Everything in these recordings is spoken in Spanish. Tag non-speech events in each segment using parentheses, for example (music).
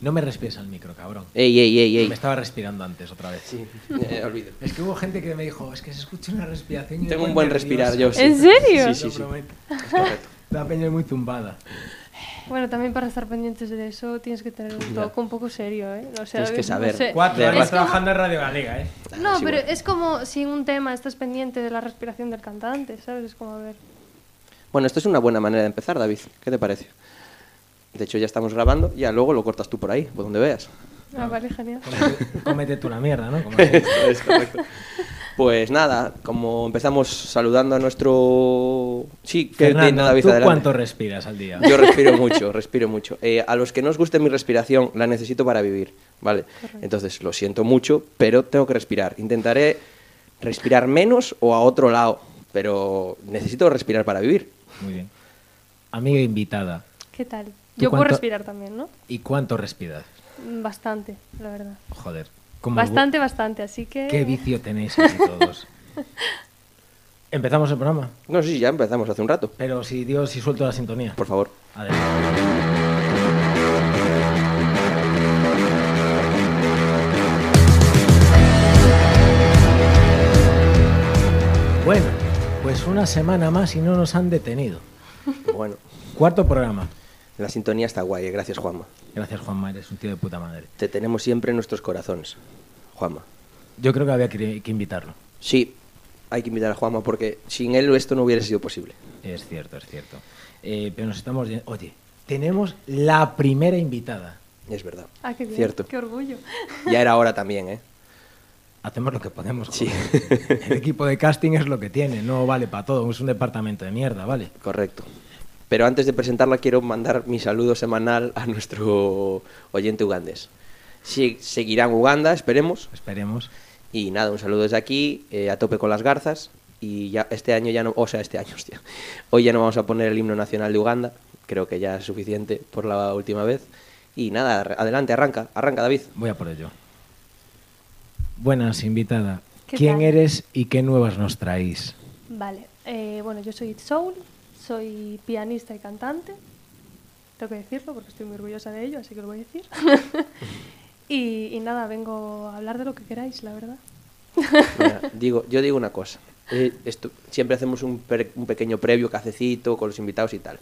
No me respires al micro, cabrón. Ey, ey, ey, ey. Me estaba respirando antes otra vez. Sí, (laughs) eh, olvido. Es que hubo gente que me dijo, es que se escucha una respiración. Tengo un buen nervioso". respirar yo, sí. ¿En serio? Sí, sí, sí. (laughs) La peña es muy zumbada. Bueno, también para estar pendientes de eso tienes que tener un toque un poco serio, ¿eh? O sea, Tienes que no saber. sé. Cuatro años como- trabajando en Radio Galega, ¿eh? No, Sí, pero bueno. es como si en un tema estás pendiente de la respiración del cantante, ¿sabes? Es como a ver. Bueno, esto es una buena manera de empezar, David. ¿Qué te parece? De hecho, ya estamos grabando, ya luego lo cortas tú por ahí, por donde veas. Ah, vale, genial. Cómete, cómete tú la mierda, ¿no? Esto (laughs) es correcto. Pues nada, como empezamos saludando a nuestro... Sí, que tiene Fernando, David ¿tú adelante. cuánto respiras al día? Yo respiro mucho, respiro mucho. Eh, a los que no os guste mi respiración, la necesito para vivir, ¿vale? Entonces, lo siento mucho, pero tengo que respirar. Intentaré respirar menos o a otro lado, pero necesito respirar para vivir. Muy bien. Amiga invitada, ¿Qué tal? ¿Tú Yo puedo respirar también, ¿no? ¿y cuánto respiras? Mm, Bastante, la verdad. Joder. como Bastante, bastante, así que... Qué vicio tenéis aquí todos. (laughs) Empezamos el programa, No si ya empezamos hace un rato. pero si Dios, si suelto la sintonía. Por favor. Adelante. Bueno, pues una semana más y no nos han detenido. Bueno, Cuarto programa. La sintonía está guay, eh, gracias Juanma. Gracias, Juanma, eres un tío de puta madre. Te tenemos siempre en nuestros corazones, Juanma. Yo creo que había que, que invitarlo. Sí, hay que invitar a Juanma porque sin él esto no hubiera sido posible. Es cierto, es cierto. Eh, pero nos estamos... Oye, tenemos la primera invitada. Es verdad. Ah, qué bien, Cierto. qué orgullo. Ya era hora también, ¿eh? Hacemos lo que podemos. Sí. El equipo de casting es lo que tiene, no vale para todo. Es un departamento de mierda, ¿vale? Correcto. Pero antes de presentarla quiero mandar mi saludo semanal a nuestro oyente ugandés. Sí, seguirá en Uganda, esperemos. Esperemos. Y nada, un saludo desde aquí, eh, a tope con las garzas. Y ya este año ya no, o sea, este año, (laughs) hostia. Hoy ya no vamos a poner el himno nacional de Uganda. Creo que ya es suficiente por la última vez. Y nada, adelante, arranca, arranca, David. Voy a por ello. Buenas, invitada. ¿Qué ¿Quién tal? eres y qué nuevas nos traéis? Vale, eh, bueno, yo soy It Soul, soy pianista y cantante. Tengo que decirlo porque estoy muy orgullosa de ello, así que lo voy a decir. (laughs) y, y nada, vengo a hablar de lo que queráis, la verdad. Mira, digo, yo digo una cosa. Eh, esto- siempre hacemos un, pequeño previo, cafecito, con los invitados y tal.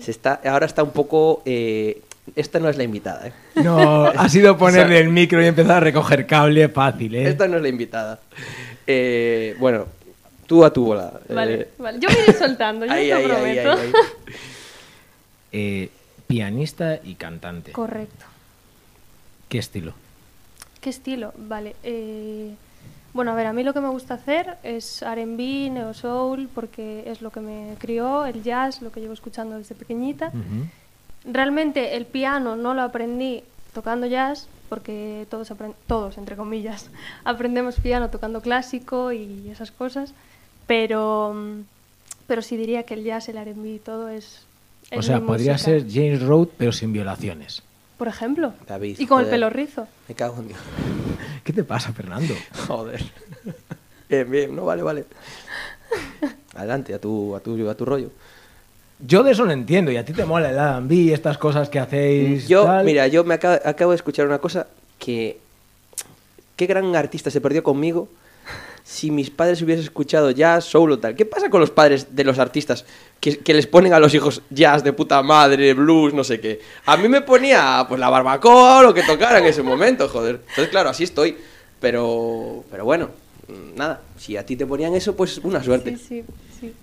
Se está, ahora está un poco... eh, esta no es la invitada, ¿eh? No, ha sido (laughs) ponerle el micro y empezar a recoger cable fácil, ¿eh? Esta no es la invitada. Eh, bueno, tú a tu bola. eh, Vale. Yo me iré soltando, yo ahí, te ahí, prometo. ahí. (laughs) Eh, pianista y cantante. Correcto. ¿Qué estilo? ¿Qué estilo? Vale. eh, bueno, a ver, a mí lo que me gusta hacer es R&B, neo soul, porque es lo que me crió, el jazz, lo que llevo escuchando desde pequeñita. Realmente el piano no lo aprendí tocando jazz, porque todos, todos entre comillas, (laughs) aprendemos piano tocando clásico y esas cosas, pero, mm, pero sí diría que el jazz, el R&B y todo es... O es sea, mi podría música. ser James Road, pero sin violaciones. Por ejemplo. David, y con el pelo rizo. Me cago en Dios. ¿Qué te pasa, Fernando? (laughs) Joder. Bien, bien, no, vale, vale. Adelante, a tu, a tu, a tu rollo. Yo de eso no entiendo. Y a ti te mola el R&B y estas cosas que hacéis. Yo, tal. mira, yo me acabo, acabo de escuchar una cosa que... Qué gran artista se perdió conmigo si mis padres hubiesen escuchado jazz, soul o tal. ¿Qué pasa con los padres de los artistas que, que les ponen a los hijos jazz de puta madre, blues, no sé qué? A mí me ponía pues la barbacoa o lo que tocara en ese momento, joder. Entonces, claro, así estoy. Pero, pero bueno, nada. Si a ti te ponían eso, pues una suerte. Sí, sí, sí.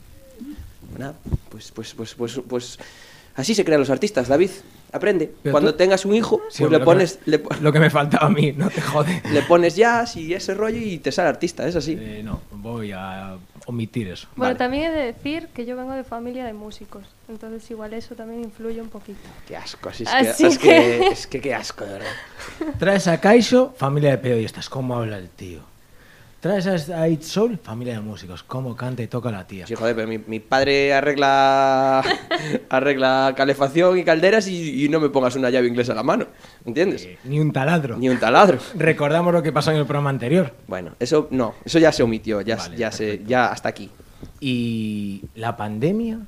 Nada, pues, pues, pues, pues, pues así se crean los artistas, David. Aprende. Pero Cuando tú- tengas un hijo, Sí, pues hombre, le pones, Lo le, que, po- me, lo que me faltaba a mí, no te jode. (laughs) le pones jazz y ese rollo y te sale artista, es así. Eh, no, voy a omitir eso. Bueno, Vale. también he de decir que yo vengo de familia de músicos, entonces igual eso también influye un poquito. Qué asco, así es, Así que, es, que- que, (laughs) es que qué asco, de verdad. Traes a Kaisho, familia de periodistas. ¿Cómo habla el tío? Traes a It Soul, familia de músicos. ¿Cómo canta y toca la tía? Sí, joder, pero mi, mi padre arregla (laughs) arregla calefacción y calderas y, y no me pongas una llave inglesa a la mano, ¿entiendes? Eh, ni un taladro. Ni un taladro. Recordamos lo que pasó en el programa anterior. Bueno, eso no, eso ya se omitió, ya, Vale, ya, se, ya hasta aquí. Y la pandemia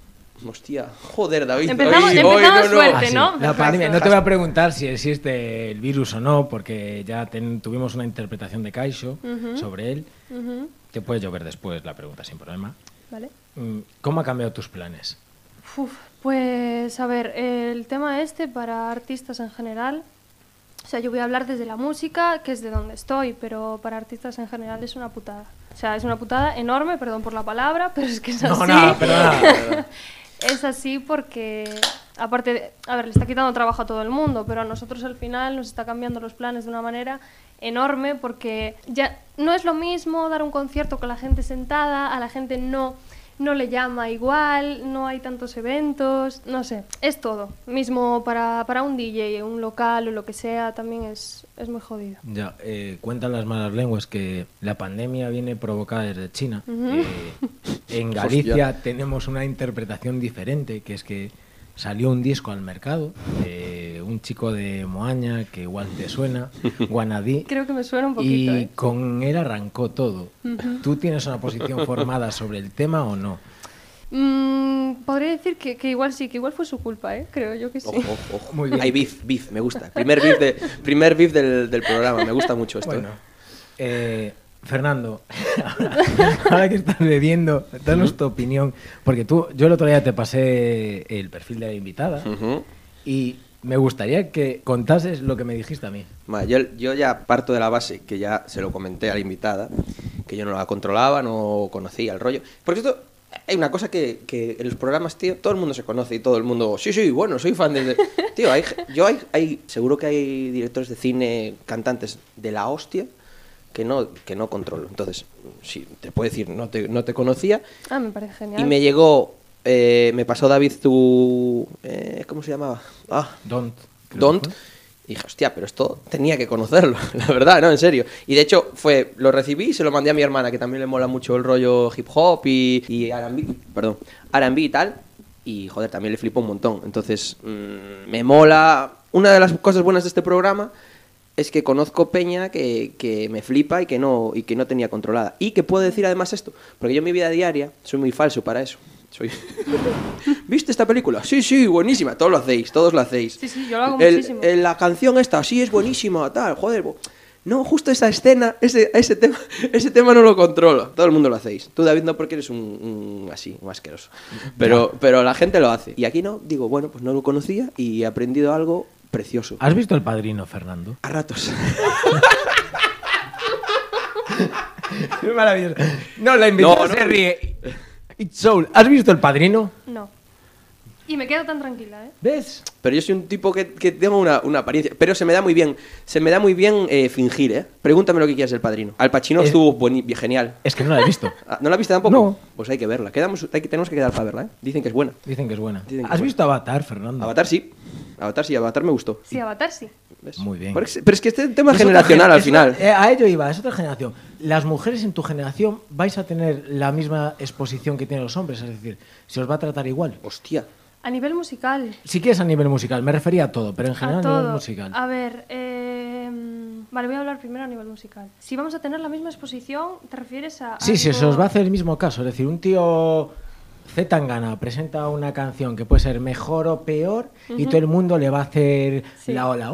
Hostia, joder, David. Empezamos- hoy- empezamos hoy no, no. fuerte. Ah, sí, ¿no? La Perfecto. pandemia. No te voy a preguntar si existe el virus o no, porque ya ten- tuvimos una interpretación de Caixo sobre él. Ujú, Te puedes llover después la pregunta sin problema. Vale. Mm, ¿Cómo ha cambiado tus planes? Uf, pues a ver, el tema este para artistas en general, o sea, yo voy a hablar desde la música, que es de donde estoy, pero para artistas en general es una putada. O sea, es una putada enorme, perdón por la palabra, pero es que es así. No, nada, (laughs) nada. Es así porque, aparte, de- a ver, le está quitando trabajo a todo el mundo, pero a nosotros al final nos está cambiando los planes de una manera enorme porque ya no es lo mismo dar un concierto con la gente sentada, a la gente no no le llama igual, no hay tantos eventos, no sé, es todo. Mismo para, para un DJ, un local o lo que sea, también es, es muy jodido. Ya, eh, cuentan las malas lenguas que la pandemia viene provocada desde China. Eh, en (laughs) Galicia tenemos una interpretación diferente, que es que salió un disco al mercado, de un chico de Moaña, que igual te suena, (laughs) Guanadí, Creo que me suena un poquito, y ¿eh? con él arrancó todo. ¿Tú tienes una posición formada sobre el tema o no? Mm, podría decir que, que igual sí, que igual fue su culpa, ¿eh? Creo yo que sí. Ojo, ojo, ojo. Muy bien. Hay beef, beef, me gusta. Primer beef, de, primer beef del, del programa, me gusta mucho esto. Bueno, ¿eh? Fernando, ahora, (laughs) ahora que estás bebiendo, danos tu opinión, porque tú, yo el otro día te pasé el perfil de la invitada Ujú. y me gustaría que contases lo que me dijiste a mí. Vale, yo, yo ya parto de la base, que ya se lo comenté a la invitada, que yo no la controlaba, no conocía el rollo. Porque esto, hay una cosa que, que en los programas, tío, todo el mundo se conoce y todo el mundo, sí, sí, bueno, soy fan de... Tío, hay, yo hay, hay, seguro que hay directores de cine, cantantes de la hostia, que no, que no controlo. Entonces, sí, te puedo decir, no te, no te conocía, Ah, me parece genial. y me llegó, eh, me pasó David tu... eh, ¿Cómo se llamaba? Ah, Don't. Don't. Y dije, hostia, pero esto tenía que conocerlo, (laughs) la verdad, ¿no? En serio. Y de hecho, fue, lo recibí y se lo mandé a mi hermana, que también le mola mucho el rollo hip hop y, y R&B, perdón, R&B y tal. Y, joder, también le flipó un montón. Entonces, mm, me mola... Una de las cosas buenas de este programa es que conozco peña que, que me flipa y que, no, y que no tenía controlada. Y que puedo decir además esto, porque yo en mi vida diaria soy muy falso para eso. Soy... (laughs) ¿Viste esta película? Sí, sí, buenísima. Todos lo hacéis, todos lo hacéis. Sí, sí, yo lo hago El- muchísimo. el- la canción esta, sí, es buenísima, tal, joder. bo- No, justo esa escena, ese, ese, tema, (laughs) ese tema no lo controlo. Todo el mundo lo hacéis. Tú, David, no porque eres un, un así, un asqueroso. Pero, pero la gente lo hace. Y aquí no, digo, bueno, pues no lo conocía y he aprendido algo precioso. ¿Has visto El Padrino, Fernando? A ratos. (laughs) Es maravilloso. No, la invitada No, no. se ríe. It's Soul. ¿Has visto El Padrino? No. Y me quedo tan tranquila, ¿eh? ¿Ves? Pero yo soy un tipo que, que tengo una, una apariencia. Pero se me da muy bien. Se me da muy bien eh, fingir, ¿eh? Pregúntame lo que quieras del padrino. Al Pacino Es- estuvo bueni- genial. Es que no la he visto. (laughs) Ah, ¿No la viste tampoco? No. Pues hay que verla. Quedamos, hay que, tenemos que quedar para verla, ¿eh? Dicen que es buena. Dicen que es buena. Que ¿Has es visto Avatar, Fernando? Avatar sí. Avatar sí, Avatar me gustó. Sí, Avatar sí. ¿Ves? Muy bien. Pero es, pero es que este tema es otra generacional gen- al final. eh, a ello iba, es otra generación. Las mujeres en tu generación vais a tener la misma exposición que tienen los hombres, es decir, se os va a tratar igual. Hostia. A nivel musical. Si quieres a nivel musical, me refería a todo, pero en general a todo. nivel musical. A ver, eh, vale, voy a hablar primero a nivel musical. Si vamos a tener la misma exposición, ¿te refieres a.? Sí, sí, se os va a hacer el mismo caso. Es decir, un tío Z Tangana presenta una canción que puede ser mejor o peor y todo el mundo le va a hacer Sí. la ola.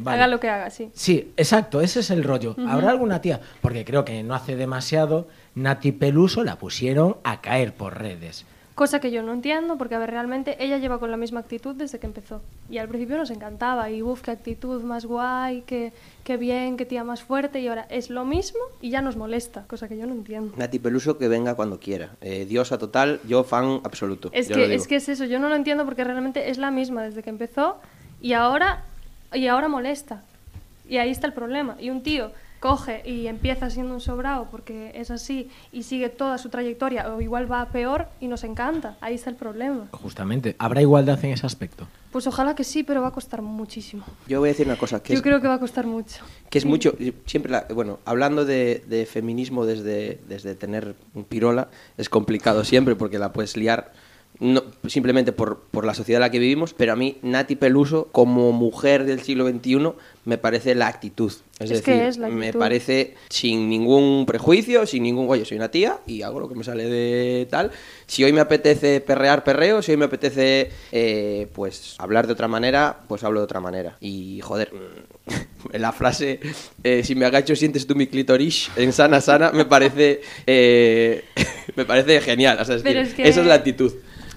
Vale. haga lo que haga, sí. Sí, exacto, ese es el rollo. ¿Habrá alguna tía? Porque creo que no hace demasiado, Nati Peluso la pusieron a caer por redes. Cosa que yo no entiendo, porque a ver, realmente ella lleva con la misma actitud desde que empezó. Y al principio nos encantaba, y uff, qué actitud más guay, qué, qué bien, qué tía más fuerte, y ahora es lo mismo y ya nos molesta, cosa que yo no entiendo. Nati Peluso que venga cuando quiera. Eh, diosa total, yo fan absoluto. Es que, es que es eso, yo no lo entiendo porque realmente es la misma desde que empezó y ahora, y ahora molesta. Y ahí está el problema. Y un tío coge y empieza siendo un sobrado porque es así y sigue toda su trayectoria o igual va a peor y nos encanta. Ahí está el problema. Justamente, ¿habrá igualdad en ese aspecto? Pues ojalá que sí, pero va a costar muchísimo. Yo voy a decir una cosa, que Yo es, creo que va a costar mucho. que es mucho, siempre, la- bueno, hablando de, de feminismo desde, desde tener un pirola, es complicado siempre porque la puedes liar no, simplemente por, por la sociedad en la que vivimos, pero a mí Nati Peluso, como mujer del siglo XXI, me parece la actitud. Es, Es que decir, es la me actitud. parece sin ningún prejuicio, sin ningún, oye, soy una tía y hago lo que me sale de tal. Si hoy me apetece perrear, perreo. Si hoy me apetece, eh, pues, hablar de otra manera, pues hablo de otra manera. Y, joder, (laughs) la frase, eh, si me agacho sientes tú mi clitoris en sana, sana, me parece, eh, (laughs) me parece genial. O sea, es Pero decir, es que- Esa es la actitud.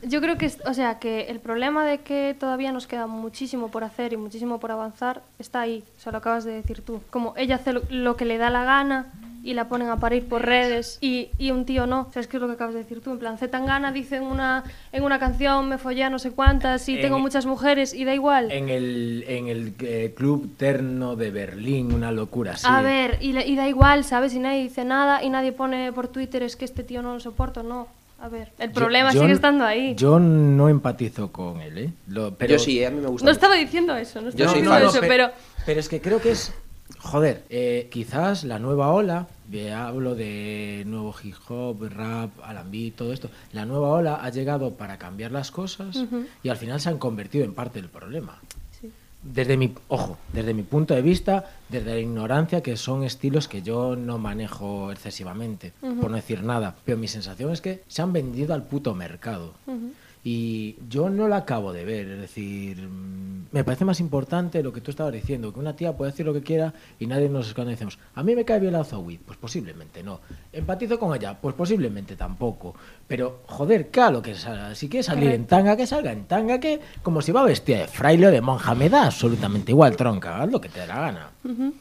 Yo creo que, o sea, que el problema de que todavía nos queda muchísimo por hacer y muchísimo por avanzar está ahí. O sea, lo acabas de decir tú. Como ella hace lo, que le da la gana y la ponen a parir por redes y, y un tío no. O sea, es que es lo que acabas de decir tú. En plan, Z Tangana dice en una, en una canción, me follé a no sé cuántas y En- tengo muchas mujeres y da igual. En el, en el eh, Club Terno de Berlín, una locura así. A ver, y, y da igual, ¿sabes? Y nadie dice nada y nadie pone por Twitter es que este tío no lo soporto, no. A ver, el Yo- problema yo sigue estando ahí. Yo no empatizo con él, ¿eh? Lo- pero, Yo sí, eh, a mí me gusta. no mucho. estaba diciendo eso, no estaba diciendo eso, pero... pero es que creo que es. Joder, eh, quizás la nueva ola, de- hablo de nuevo hip hop, rap, R&B, todo esto. La nueva ola ha llegado para cambiar las cosas y al final se han convertido en parte del problema. Desde mi, ojo, desde mi punto de vista, desde la ignorancia, que son estilos que yo no manejo excesivamente, por no decir nada. Pero mi sensación es que se han vendido al puto mercado. Y yo no lo acabo de ver, es decir, me parece más importante lo que tú estabas diciendo, que una tía puede decir lo que quiera y nadie nos esconde y decimos, a mí me cae bien la Zoe, pues posiblemente no. Empatizo con ella, pues posiblemente tampoco. Pero, joder, claro que salga. Si quiere salir en tanga, que salga en tanga, que como si va vestida de fraile o de monja, me da absolutamente igual, tronca, haz lo que te dé la gana.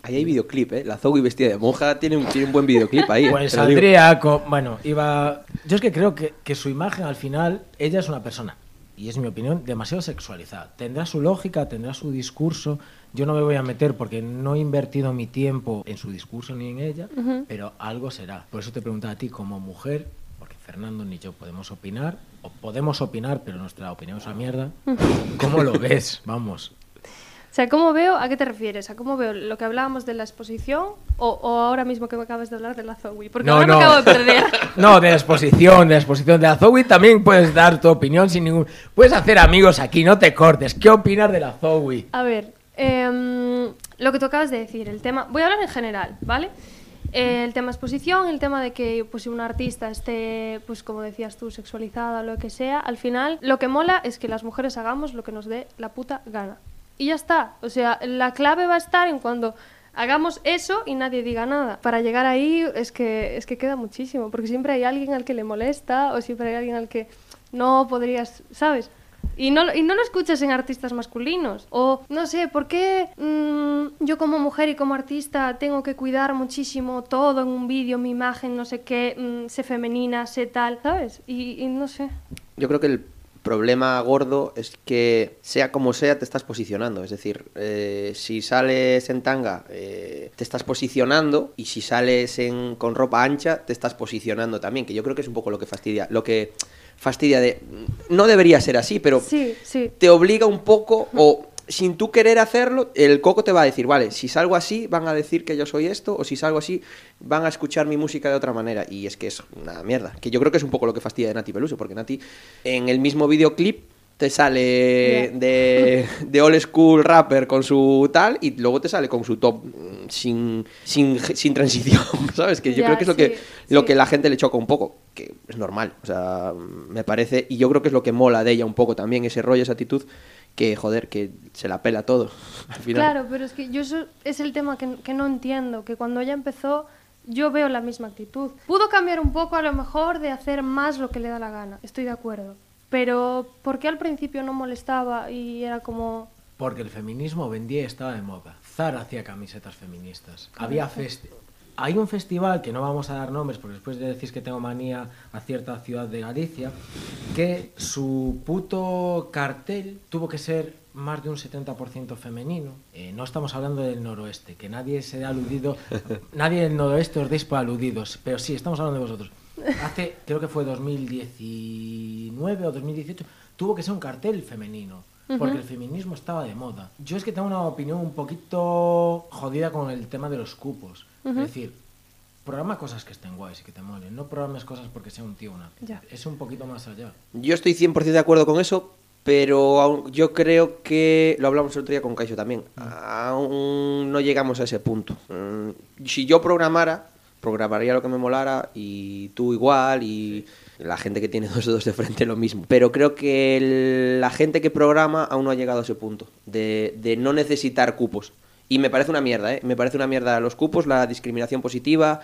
Ahí hay videoclip, ¿eh? La Zoe vestida de monja tiene un, tiene un buen videoclip ahí. ¿eh? Pues saldría con. Bueno, iba. Yo es que creo que, que su imagen al final, ella es una persona, y es mi opinión, demasiado sexualizada. Tendrá su lógica, tendrá su discurso. Yo no me voy a meter porque no he invertido mi tiempo en su discurso ni en ella, pero algo será. Por eso te preguntaba a ti, como mujer, porque Fernando ni yo podemos opinar, o podemos opinar, pero nuestra opinión es una mierda. ¿Cómo lo ves? Vamos. O sea, ¿cómo veo? ¿A qué te refieres? ¿A cómo veo lo que hablábamos de la exposición o, o ahora mismo que me acabas de hablar de la Zoe? Porque ahora me acabo de perder. (laughs) No, de la exposición, de la exposición de la Zoe también puedes dar tu opinión sin ningún... Puedes hacer amigos aquí, no te cortes. ¿Qué opinas de la Zoe? A ver, em, lo que tú acabas de decir, el tema... Voy a hablar en general, ¿vale? Eh, el tema exposición, el tema de que pues, si un artista esté, pues como decías tú, sexualizada o lo que sea, al final lo que mola es que las mujeres hagamos lo que nos dé la puta gana. Y ya está. O sea, la clave va a estar en cuando hagamos eso y nadie diga nada. Para llegar ahí es que, es que queda muchísimo, porque siempre hay alguien al que le molesta o siempre hay alguien al que no podrías, ¿sabes? Y no, y no lo escuchas en artistas masculinos. O, no sé, ¿por qué mm, yo como mujer y como artista tengo que cuidar muchísimo todo en un vídeo, mi imagen, no sé qué, mm, sé femenina, sé tal, ¿sabes? Y, y no sé. Yo creo que el problema gordo es que sea como sea te estás posicionando. Es decir, eh, si sales en tanga eh, te estás posicionando y si sales en, con ropa ancha te estás posicionando también, que yo creo que es un poco lo que fastidia. Lo que fastidia de... No debería ser así, pero Sí, sí. te obliga un poco o sin tú querer hacerlo, el coco te va a decir, vale, si salgo así van a decir que yo soy esto o si salgo así van a escuchar mi música de otra manera y es que es una mierda, que yo creo que es un poco lo que fastidia de Nati Peluso, porque Nati en el mismo videoclip te sale de, de old school rapper con su tal y luego te sale con su top mm, sin, sin, sin transición, (laughs) ¿sabes? Que yo creo que es lo que, sí, lo que la gente le choca un poco, que es normal, o sea, me parece, y yo creo que es lo que mola de ella un poco también, ese rollo, esa actitud, que joder, que se la pela todo, al final. Claro, pero es que yo eso es el tema que, que no entiendo, que cuando ella empezó yo veo la misma actitud. Pudo cambiar un poco a lo mejor de hacer más lo que le da la gana, estoy de acuerdo. Pero ¿por qué al principio no molestaba y era como... Porque el feminismo vendía y estaba de moda. Zara hacía camisetas feministas. Había festi- Hay un festival, que no vamos a dar nombres, porque después de decís que tengo manía a cierta ciudad de Galicia, que su puto cartel tuvo que ser más de un 70% femenino. Eh, no estamos hablando del noroeste, que nadie se dé aludido, (laughs) nadie del noroeste os deis por aludidos, pero sí, estamos hablando de vosotros. Hace, creo que fue 2019 o 2018, tuvo que ser un cartel femenino, porque el feminismo estaba de moda. Yo es que tengo una opinión un poquito jodida con el tema de los cupos. Es decir, programa cosas que estén guays y que te molen. No programes cosas porque sea un tío o una. tía. Ya. Es un poquito más allá. Yo estoy 100% de acuerdo con eso, pero aún- yo creo que, lo hablamos el otro día con Caixo también, aún no llegamos a ese punto. Mm, Si yo programara, programaría lo que me molara y tú igual y la gente que tiene (laughs) dos dedos de frente lo mismo. Pero creo que el- la gente que programa aún no ha llegado a ese punto, de, de no necesitar cupos. Y me parece una mierda, ¿eh? Me parece una mierda los cupos, la discriminación positiva,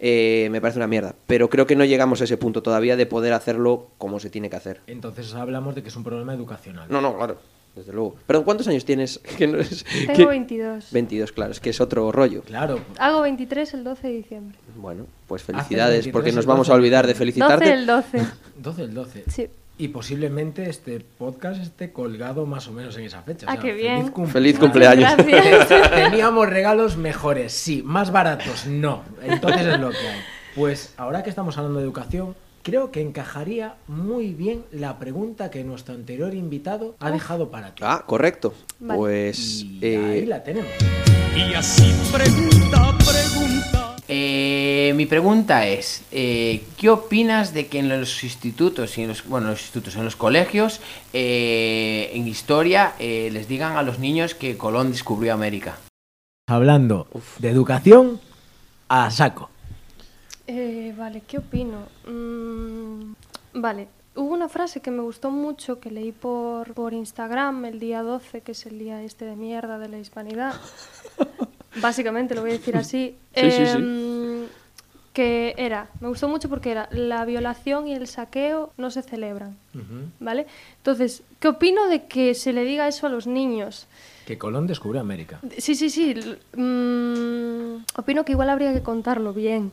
eh, me parece una mierda. Pero creo que no llegamos a ese punto todavía de poder hacerlo como se tiene que hacer. Entonces hablamos de que es un problema educacional. No, no, claro, desde luego. Perdón, ¿cuántos años tienes? (laughs) Que no es- Tengo que- 22. 22, claro, es que es otro rollo. Claro. Hago 23 el 12 de diciembre. Bueno, pues felicidades, 23 porque nos vamos 12. a olvidar de 12 felicitarte. el 12. 12 (laughs) el 12. Sí. Y posiblemente este podcast esté colgado más o menos en esa fecha. Ah, qué bien. cum- Feliz cumpleaños. Gracias. (laughs) Teníamos regalos mejores, sí. Más baratos, no. Entonces es lo que hay. Pues ahora que estamos hablando de educación, creo que encajaría muy bien la pregunta que nuestro anterior invitado ha dejado para ti. Ah, correcto. Vale. Pues Y eh, ahí la tenemos. Y así pregunta, pregunta. Eh, mi pregunta es, eh, ¿qué opinas de que en los institutos y en los, bueno, en los institutos, en los colegios, eh, en historia, eh, les digan a los niños que Colón descubrió América? Hablando de educación, a saco. Eh, vale, ¿qué opino? Mm, vale, hubo una frase que me gustó mucho que leí por, por Instagram el día 12, que es el día este de mierda de la hispanidad. (laughs) Básicamente lo voy a decir así. (laughs) Sí, sí, sí. Em, Que era, me gustó mucho porque era la violación y el saqueo no se celebran. ¿vale? Entonces, ¿qué opino de que se le diga eso a los niños? Que Colón descubrió América. Sí, sí, sí. mm, opino que igual habría que contarlo bien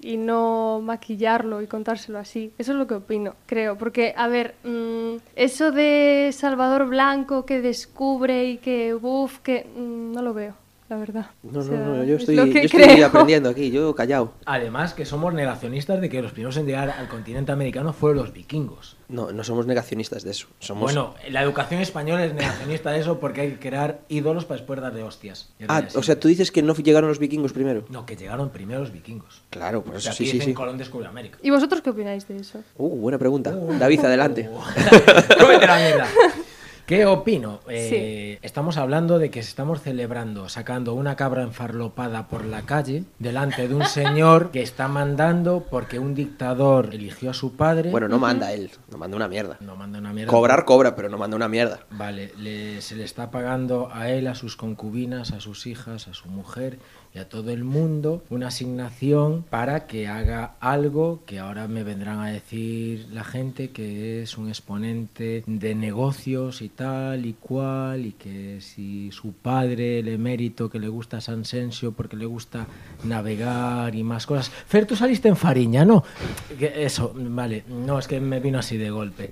y no maquillarlo y contárselo así. Eso es lo que opino, creo. Porque, a ver, mm, eso de Salvador Blanco que descubre y que, uff, que mm, no lo veo, la verdad. no, O sea, no, no, yo es estoy, yo estoy aprendiendo aquí, yo callado. Además que somos negacionistas de que los primeros en llegar al continente americano fueron los vikingos. No, no somos negacionistas de eso. Somos... Bueno, la educación española es negacionista de eso porque hay que crear ídolos para después darle hostias. Ah, o sea, tú dices que no llegaron los vikingos primero. No, que llegaron primero los vikingos. Claro, por O sea, sí, aquí sí, dicen sí. Colón descubrió América. ¿Y vosotros qué opináis de eso? Uh, buena pregunta. David, adelante. Cómete la mierda. ¿Qué opino? Eh, Estamos hablando de que estamos celebrando, sacando una cabra enfarlopada por la calle delante de un (laughs) señor que está mandando porque un dictador eligió a su padre. Bueno, no manda él, no manda una mierda. no manda una mierda. Cobrar, cobra, pero no manda una mierda. Vale, le- se le está pagando a él, a sus concubinas, a sus hijas, a su mujer y a todo el mundo una asignación para que haga algo que ahora me vendrán a decir la gente que es un exponente de negocios y tal y cual y que si su padre, el emérito, que le gusta San Sensio porque le gusta navegar y más cosas. Fer, tú saliste en Fariña, ¿no? Que Eso, vale, no, es que me vino así de golpe.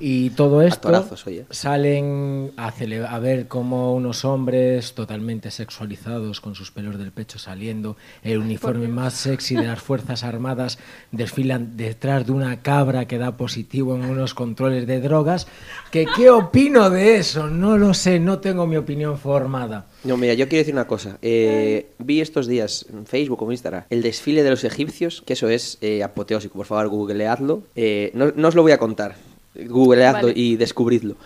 Y todo esto Actorazos, oye. salen a, a ver cómo unos hombres totalmente sexualizados con sus pelos del pecho saliendo, el uniforme más sexy de las (laughs) Fuerzas Armadas desfilan detrás de una cabra que da positivo en unos controles de drogas. ¿Que, ¿Qué opino de eso? No lo sé, no tengo mi opinión formada. No, mira, yo quiero decir una cosa. Eh, vi estos días en Facebook o en Instagram el desfile de los egipcios, que eso es eh, apoteósico. Por favor, googleadlo. Eh, no, no os lo voy a contar. Googleadlo Vale. y descubridlo.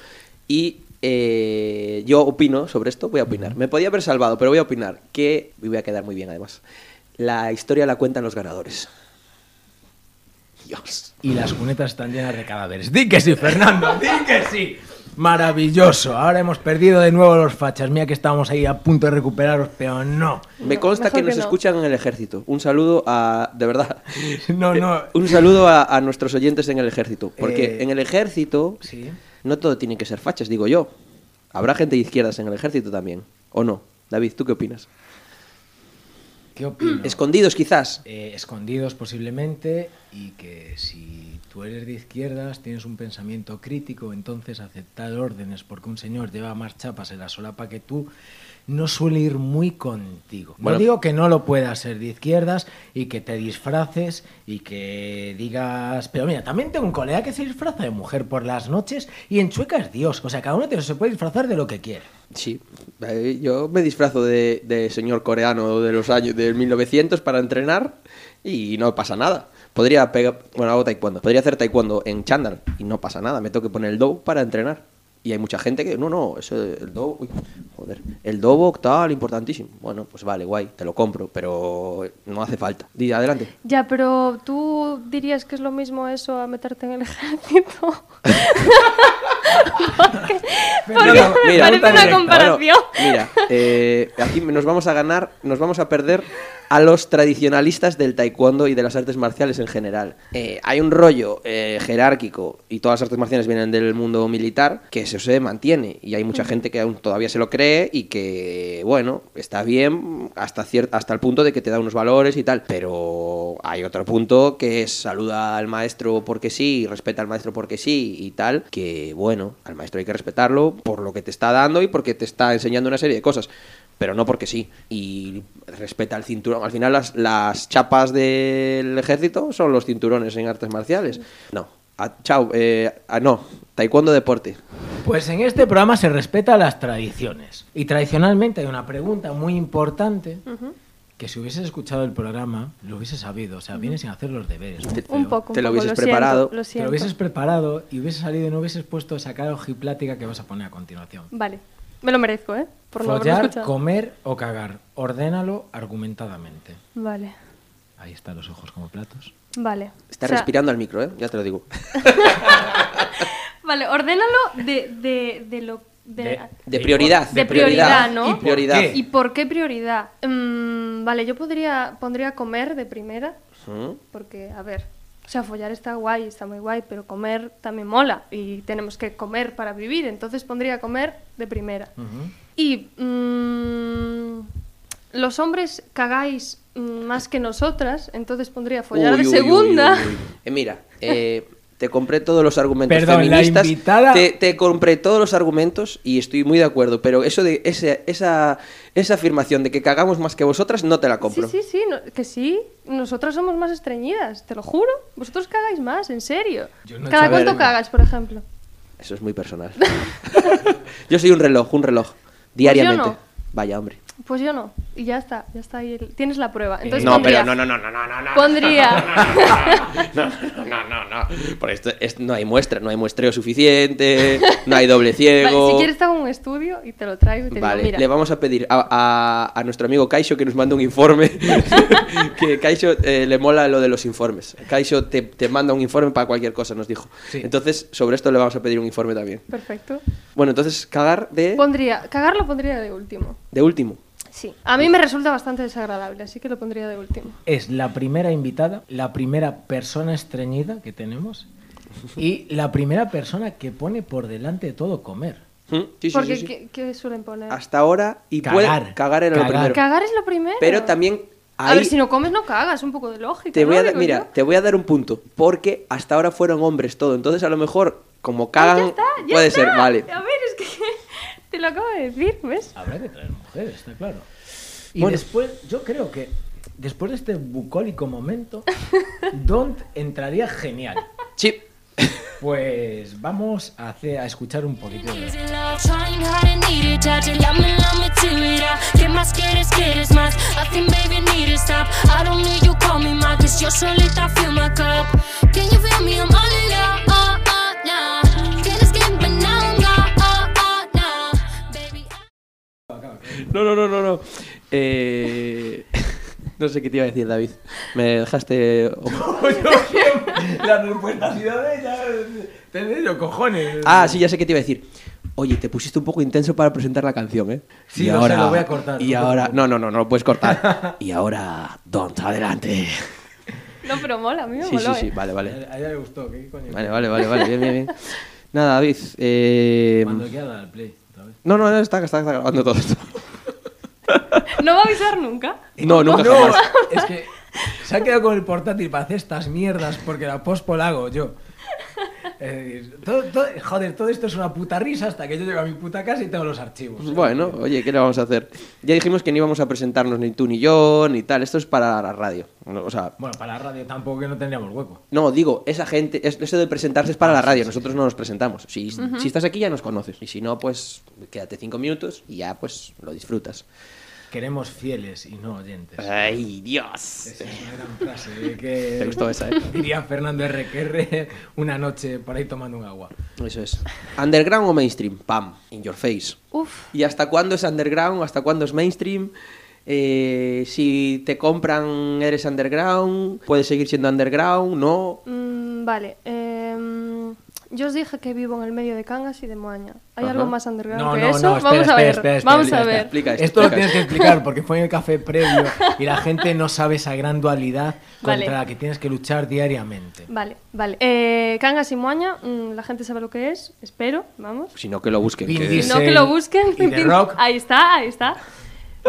Y eh, yo opino sobre esto, voy a opinar. Me podía haber salvado, pero voy a opinar que, y voy a quedar muy bien además, la historia la cuentan los ganadores. Dios. Y las cunetas están llenas de cadáveres. ¡Di que sí, Fernando! ¡Di que sí! Maravilloso. Ahora hemos perdido de nuevo los fachas. Mira que estábamos ahí a punto de recuperaros, pero no. Me No, consta que nos no. escuchan en el ejército. Un saludo a. De verdad. No, no. Un saludo a, a nuestros oyentes en el ejército. Porque Eh, en el ejército Sí. No todo tiene que ser fachas, digo yo. Habrá gente de izquierdas en el ejército también. ¿O no? David, ¿tú qué opinas? ¿Qué opino? Escondidos quizás. Eh, escondidos posiblemente y que si tú eres de izquierdas, tienes un pensamiento crítico, entonces aceptar órdenes porque un señor lleva más chapas en la solapa que tú no suele ir muy contigo. Bueno. No digo que no lo puedas ser de izquierdas y que te disfraces y que digas... Pero mira, también tengo un colega que se disfraza de mujer por las noches y en Chueca es Dios. O sea, cada uno se puede disfrazar de lo que quiere. Sí, eh, yo me disfrazo de, de señor coreano de los años del 1900 para entrenar y no pasa nada. Podría pegar, bueno, hago taekwondo. Podría hacer taekwondo en chándal y no pasa nada. Me tengo que poner el dobo para entrenar. Y hay mucha gente que, no, no, eso, el dobo, uy, joder, el dobo tal, importantísimo. Bueno, pues vale, guay, te lo compro, pero no hace falta. Di, adelante. Ya, pero tú dirías que es lo mismo eso a meterte en el ejército. (laughs) porque porque No, no, me mira, parece una comparación. Bueno, mira, eh, aquí nos vamos a ganar, nos vamos a perder a los tradicionalistas del taekwondo y de las artes marciales en general. Eh, hay un rollo eh, jerárquico y todas las artes marciales vienen del mundo militar que eso se mantiene y hay mucha gente que aún todavía se lo cree y que, bueno, está bien hasta, hasta el punto de que te da unos valores y tal, pero hay otro punto que es saluda al maestro porque sí, respeta al maestro porque sí y tal, que bueno, al maestro hay que respetarlo por lo que te está dando y porque te está enseñando una serie de cosas. Pero no porque sí. Y respeta el cinturón. Al final las, las chapas del ejército son los cinturones en artes marciales. No. Ah, chao. eh, ah, no. Taekwondo deporte. Pues en este programa se respeta las tradiciones. Y tradicionalmente hay una pregunta muy importante que si hubieses escuchado el programa, lo hubieses sabido. O sea, vienes sin hacer los deberes. Te- Un poco, un Te lo poco, hubieses siento, preparado. lo Te lo siento. hubieses preparado y hubieses salido y no hubieses puesto esa cara ojiplática que vas a poner a continuación. Vale, me lo merezco, ¿eh? Por Follar, comer o cagar. Ordénalo argumentadamente. Vale, Ahí están los ojos como platos. vale. Está O sea, respirando al micro, ¿eh? Ya te lo digo. (laughs) Vale, ordénalo de, de, de lo... De, De- De prioridad. De prioridad, ¿no? Y prioridad. ¿Por qué? ¿Y por qué prioridad? Mm, vale, yo podría, pondría comer de primera, Ujú. porque, a ver, o sea, follar está guay, está muy guay, pero comer también mola y tenemos que comer para vivir, entonces pondría comer de primera. Y mm, los hombres cagáis mm, más que nosotras, entonces pondría follar Uy, de uy, uy, segunda. uy, uy. Eh, mira, eh, (laughs) te compré todos los argumentos Perdón, la feministas. invitada- Te, te compré todos los argumentos y estoy muy de acuerdo, pero eso de ese- esa, esa afirmación de que cagamos más que vosotras no te la Sí, compro. sí, sí, no- que sí. Nosotras somos más estreñidas, te lo juro. Vosotros cagáis más, en serio. Yo no ¿Cada cuánto ver, cagas, por ejemplo? Eso es muy personal. (laughs) yo soy un reloj, un reloj. Diariamente. Pues no. Vaya, hombre. Pues yo no. Y ya está, ya está ahí. el- Tienes la prueba. Entonces no, pondría, pero no, no, no, no, no, no, no. Pondría. No, no, no, no, no. Por esto es- no hay muestra, no hay muestreo suficiente, no hay doble ciego. Vale, si quieres te hago un estudio y te lo traigo y te Vale, digo, mira. le vamos a pedir a, a- a nuestro amigo Kaisho que nos mande un informe. que Kaisho eh, le mola lo de los informes. Kaisho te, te manda un informe para cualquier cosa, nos dijo. Sí. Entonces, sobre esto le vamos a pedir un informe también. Perfecto. Bueno, entonces, cagar de, Pondría, cagar lo pondría de último. de último. Sí. A mí me resulta bastante desagradable, así que lo pondría de último. Es la primera invitada, la primera persona estreñida que tenemos y la primera persona que pone por delante de todo comer. ¿Mm? Sí, sí, Porque sí, sí. ¿qué, qué suelen poner? Hasta ahora, y Cagar. puede cagar era lo Cagar. primero. Cagar es lo primero. Pero también A ahí ver, si no comes no cagas, un poco de lógica. te voy ¿no? a mira, yo. te voy a dar un punto, porque hasta ahora fueron hombres todo, entonces a lo mejor como cagan ya está, ya puede está. ser, vale. A ver, es que te lo acabo de decir, ¿ves? Habrá que traer mujeres, está claro. Y Bueno. después, yo creo que después de este bucólico momento, (laughs) Don't entraría genial. Sí. Pues vamos a, hacer, a escuchar un poquito de... Easy love, trying hard and need it, touch it, love me, love me till it out. Get más, quieres, quieres más. I think, baby, need to stop. I don't need you, call me my, cause yo solita fill my cup. Can you feel me? I'm all in love, No, no, no, no, no. Eh... No sé qué te iba a decir, David. Me dejaste... (laughs) La respuesta ha sido de ella. Tenéis los cojones. Ah, sí, ya sé qué te iba a decir. Oye, te pusiste un poco intenso para presentar la canción, ¿eh? Sí, lo sé, lo voy a cortar, Y ahora... No, no, no, no lo puedes cortar. y ahora... Don't, adelante. No, pero mola, a mí me Sí, moló. sí, sí, ¿eh? vale, vale. a ella le gustó, ¿qué coño? Vale, vale, vale, vale. Bien, bien, bien. Nada, David. Eh... Cuando quiera dar al play, otra vez. No, no, no, está, está, está grabando todo esto. No va a avisar nunca. No, nunca No, jamás. es que... ¿sabes se ha quedado con el portátil para hacer estas mierdas porque la pospo la hago yo. Decir, todo- todo- joder, todo esto es una puta risa hasta que yo llego a mi puta casa y tengo los archivos. Bueno, oye, ¿qué le vamos a hacer? Ya dijimos que no íbamos a presentarnos ni tú ni yo, ni tal. Esto es para la radio. O sea, Bueno, para la radio tampoco que no tendríamos hueco. no, digo, esa gente, es- eso de presentarse es para la radio. Nosotros no nos presentamos. Si, si estás aquí ya nos conoces. Y si no, pues quédate cinco minutos y ya pues lo disfrutas. Queremos fieles y no oyentes. ¡Ay, Dios! Esa es una gran frase ¿eh? que (laughs) Te gustó esa, ¿eh? (laughs) diría Fernando RQR una noche por ahí tomando un agua. Eso es. ¿Underground o mainstream? Pam, in your face. Uf, ¿Y hasta cuándo es underground? ¿Hasta cuándo es mainstream? Eh, si te compran, eres underground. ¿Puedes seguir siendo underground? ¿No? mm, vale. em, yo os dije que vivo en el medio de Cangas y de Moaña. ¿Hay Ajá. algo más underground No, que no, eso? no, espera, Vamos a ver. espera, espera, Vamos espera, a espera. ver. Explica esto. Lo tienes que explicar porque fue en el café previo y la gente no sabe esa gran dualidad (laughs) Vale. contra la que tienes que luchar diariamente. Vale, vale. Eh, Cangas y Moaña, mm, la gente sabe lo que es, espero, vamos. Si no, que lo busquen. Que- Diesel. No que lo busquen. y The (laughs) Rock. Ahí está, ahí está.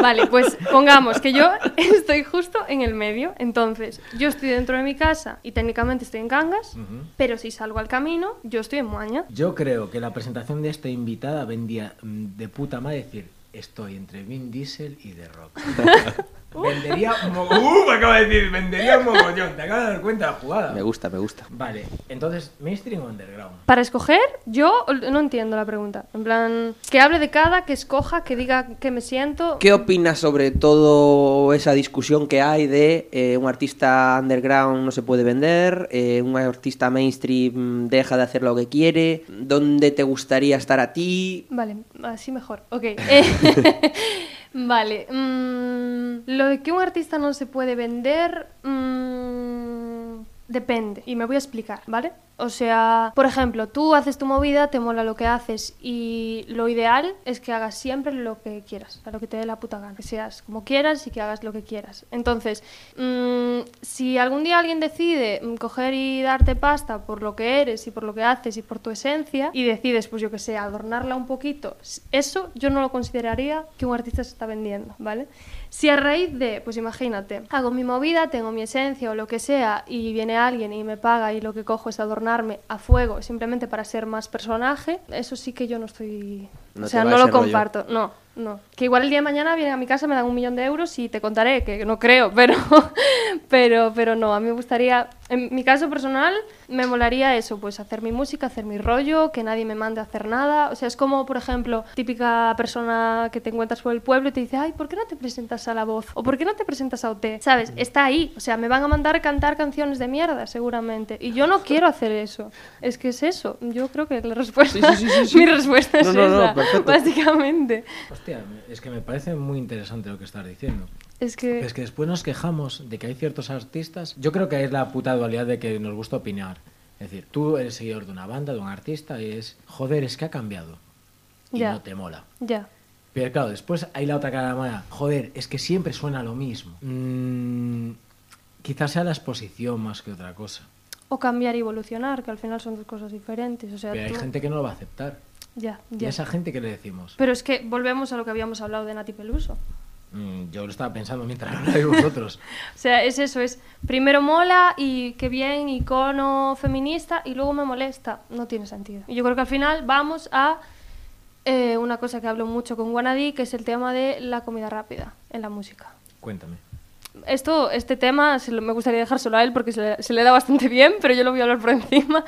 Vale, pues pongamos que yo estoy justo en el medio. Entonces, yo estoy dentro de mi casa y técnicamente estoy en Cangas, pero si salgo al camino, yo estoy en Moaña. Yo creo que la presentación de esta invitada vendía mm, de puta madre decir estoy entre Vin Diesel y The Rock. (laughs) vendería mo- ¡Uh! Me acaba de decir, vendería mogollón. Te acabas de dar cuenta de la jugada. Me gusta, me gusta. Vale, entonces, mainstream o underground. Para escoger, yo no entiendo la pregunta. En plan, que hable de cada, que escoja, que diga que me siento. ¿Qué opinas sobre todo esa discusión que hay de eh, un artista underground no se puede vender, eh, un artista mainstream deja de hacer lo que quiere? ¿Dónde te gustaría estar a ti? Vale, así mejor. Ok. (laughs) (laughs) Vale. mm, lo de que un artista no se puede vender. mm, depende. Y me voy a explicar, ¿vale? O sea, por ejemplo, tú haces tu movida, te mola lo que haces y lo ideal es que hagas siempre lo que quieras, a lo que te dé la puta gana, que seas como quieras y que hagas lo que quieras. Entonces, mm, si algún día alguien decide mm, coger y darte pasta por lo que eres y por lo que haces y por tu esencia y decides, pues yo que sé, adornarla un poquito, eso yo no lo consideraría que un artista se está vendiendo, ¿vale? Si a raíz de, pues imagínate, hago mi movida, tengo mi esencia o lo que sea y viene alguien y me paga y lo que cojo es adornarme a fuego simplemente para ser más personaje, eso sí que yo no estoy... No o sea, no lo ese rollo. comparto. No, no. Que igual el día de mañana vienen a mi casa, me dan un millón de euros y te contaré, que no creo, (laughs) pero, pero, pero no. A mí me gustaría, en mi caso personal, me molaría eso, pues hacer mi música, hacer mi rollo, que nadie me mande a hacer nada. O sea, es como, por ejemplo, típica persona que te encuentras por el pueblo y te dice, ay, ¿por qué no te presentas a la voz? ¿O por qué no te presentas a OT? ¿Sabes? Está ahí. O sea, me van a mandar a cantar canciones de mierda, seguramente. Y yo no quiero hacer eso. Es que es eso. Yo creo que la respuesta, Sí, sí, sí, (laughs) mi respuesta es No, no, no, esa, perfecto. básicamente. Hostia, es que me parece muy interesante lo que estás diciendo. Es que... Es que después nos quejamos de que hay ciertos artistas. Yo creo que es la puta dualidad de que nos gusta opinar. Es decir, tú eres seguidor de una banda, de un artista, y es, joder, es que ha cambiado. Y Ya. no te mola. Ya. Pero claro, después hay la otra cara de la moneda. Joder, es que siempre suena lo mismo. Mm, quizás sea la exposición más que otra cosa. O cambiar y evolucionar, que al final son dos cosas diferentes. O sea, Pero hay gente que no lo va a aceptar. Ya, ¿Y ya. a esa gente qué le decimos? Pero es que volvemos a lo que habíamos hablado de Nati Peluso. Mm, yo lo estaba pensando mientras (laughs) hablabais vosotros. (laughs) O sea, es eso, es primero mola y qué bien, icono feminista, y luego me molesta. No tiene sentido. Y yo creo que al final vamos a eh, una cosa que hablo mucho con Guanadi, que es el tema de la comida rápida en la música. Cuéntame. Esto, este tema se lo- me gustaría dejárselo a él porque se le, se le da bastante bien, pero yo lo voy a hablar por (laughs) encima.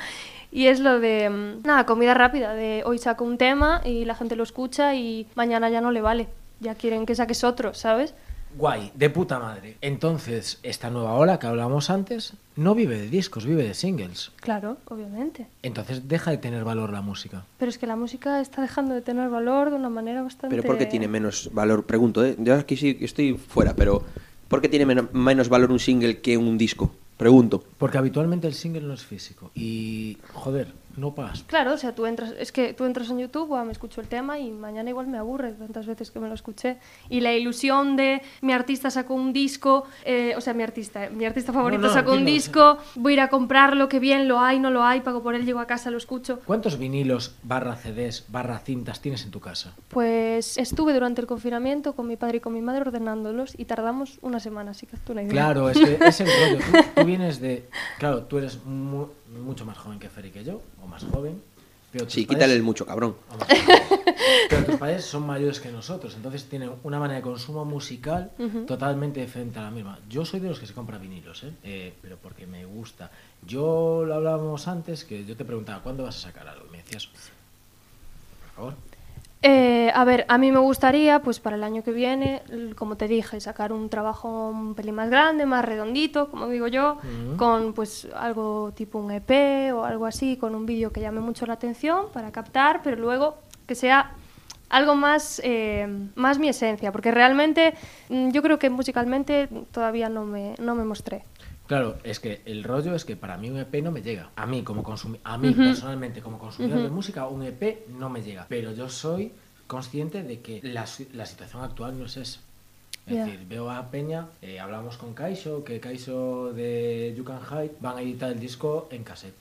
Y es lo de, mm, nada, comida rápida, de hoy saco un tema y la gente lo escucha y mañana ya no le vale. Ya quieren que saques otro, ¿sabes? Guay, de puta madre. Entonces, esta nueva ola que hablábamos antes no vive de discos, vive de singles. Claro, obviamente. Entonces deja de tener valor la música. Pero es que la música está dejando de tener valor de una manera bastante... ¿Pero por qué tiene menos valor? Pregunto, ¿eh? Yo aquí sí que estoy fuera, pero ¿por qué tiene men- menos valor un single que un disco? Pregunto. Porque habitualmente el single no es físico. Y, joder, no pagas. Claro, o sea, tú entras, es que tú entras en YouTube, "Buah, me escucho el tema y mañana igual me aburre tantas veces que me lo escuché. Y la ilusión de mi artista sacó un disco, eh, o sea, mi artista, mi artista favorito No, no, sacó un disco, voy a ir a comprarlo, que bien, lo hay, no lo hay, pago por él, llego a casa, lo escucho. ¿Cuántos vinilos, barra CDs, barra cintas tienes en tu casa? Pues estuve durante el confinamiento con mi padre y con mi madre ordenándolos y tardamos una semana, así que hazte una idea. Claro, es que es el rollo. Tú, tú vienes de. Claro, tú eres mu- mucho más joven que Fer y que yo, o más joven. Pero Sí, padres- quítale el mucho, cabrón. o más joven. Pero tus padres son mayores que nosotros, entonces tienen una manera de consumo musical totalmente diferente a la misma. Yo soy de los que se compra vinilos, ¿eh? Eh, pero porque me gusta. Yo lo hablábamos antes, que yo te preguntaba, ¿cuándo vas a sacar algo? Y me decías, por favor. Eh, a ver, a mí me gustaría, pues para el año que viene, como te dije, sacar un trabajo un pelín más grande, más redondito, como digo yo, con pues algo tipo un EP o algo así, con un vídeo que llame mucho la atención para captar, pero luego que sea algo más, eh, más mi esencia, porque realmente mm, yo creo que musicalmente todavía no me, no me mostré. Claro, es que el rollo es que para mí un EP no me llega. A mí, como consumi a mí personalmente, como consumidor de música, un EP no me llega. Pero yo soy consciente de que la, si- la situación actual no es esa. Es decir, veo a Peña, eh, hablamos con Kaisho, que Kaisho de You Can Hide van a editar el disco en cassette.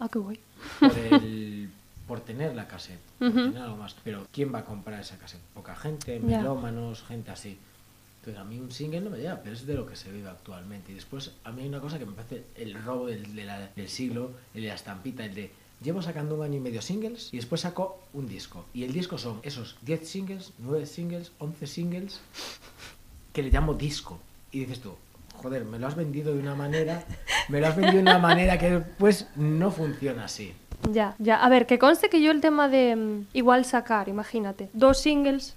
Ah, qué guay. Por, el- (laughs) por tener la cassette, por tener algo más. Pero ¿quién va a comprar esa cassette? Poca gente, melómanos, gente así. Entonces a mí un single no me llega, pero es de lo que se vive actualmente. Y después a mí hay una cosa que me parece el robo del, del siglo, el de la estampita, el de llevo sacando un año y medio singles y después saco un disco. Y el disco son esos 10 singles, 9 singles, 11 singles que le llamo disco. Y dices tú, joder, me lo has vendido de una manera, me lo has vendido de una manera que después no funciona así. Ya, ya. A ver, que conste que yo el tema de mm, igual sacar, imagínate, dos singles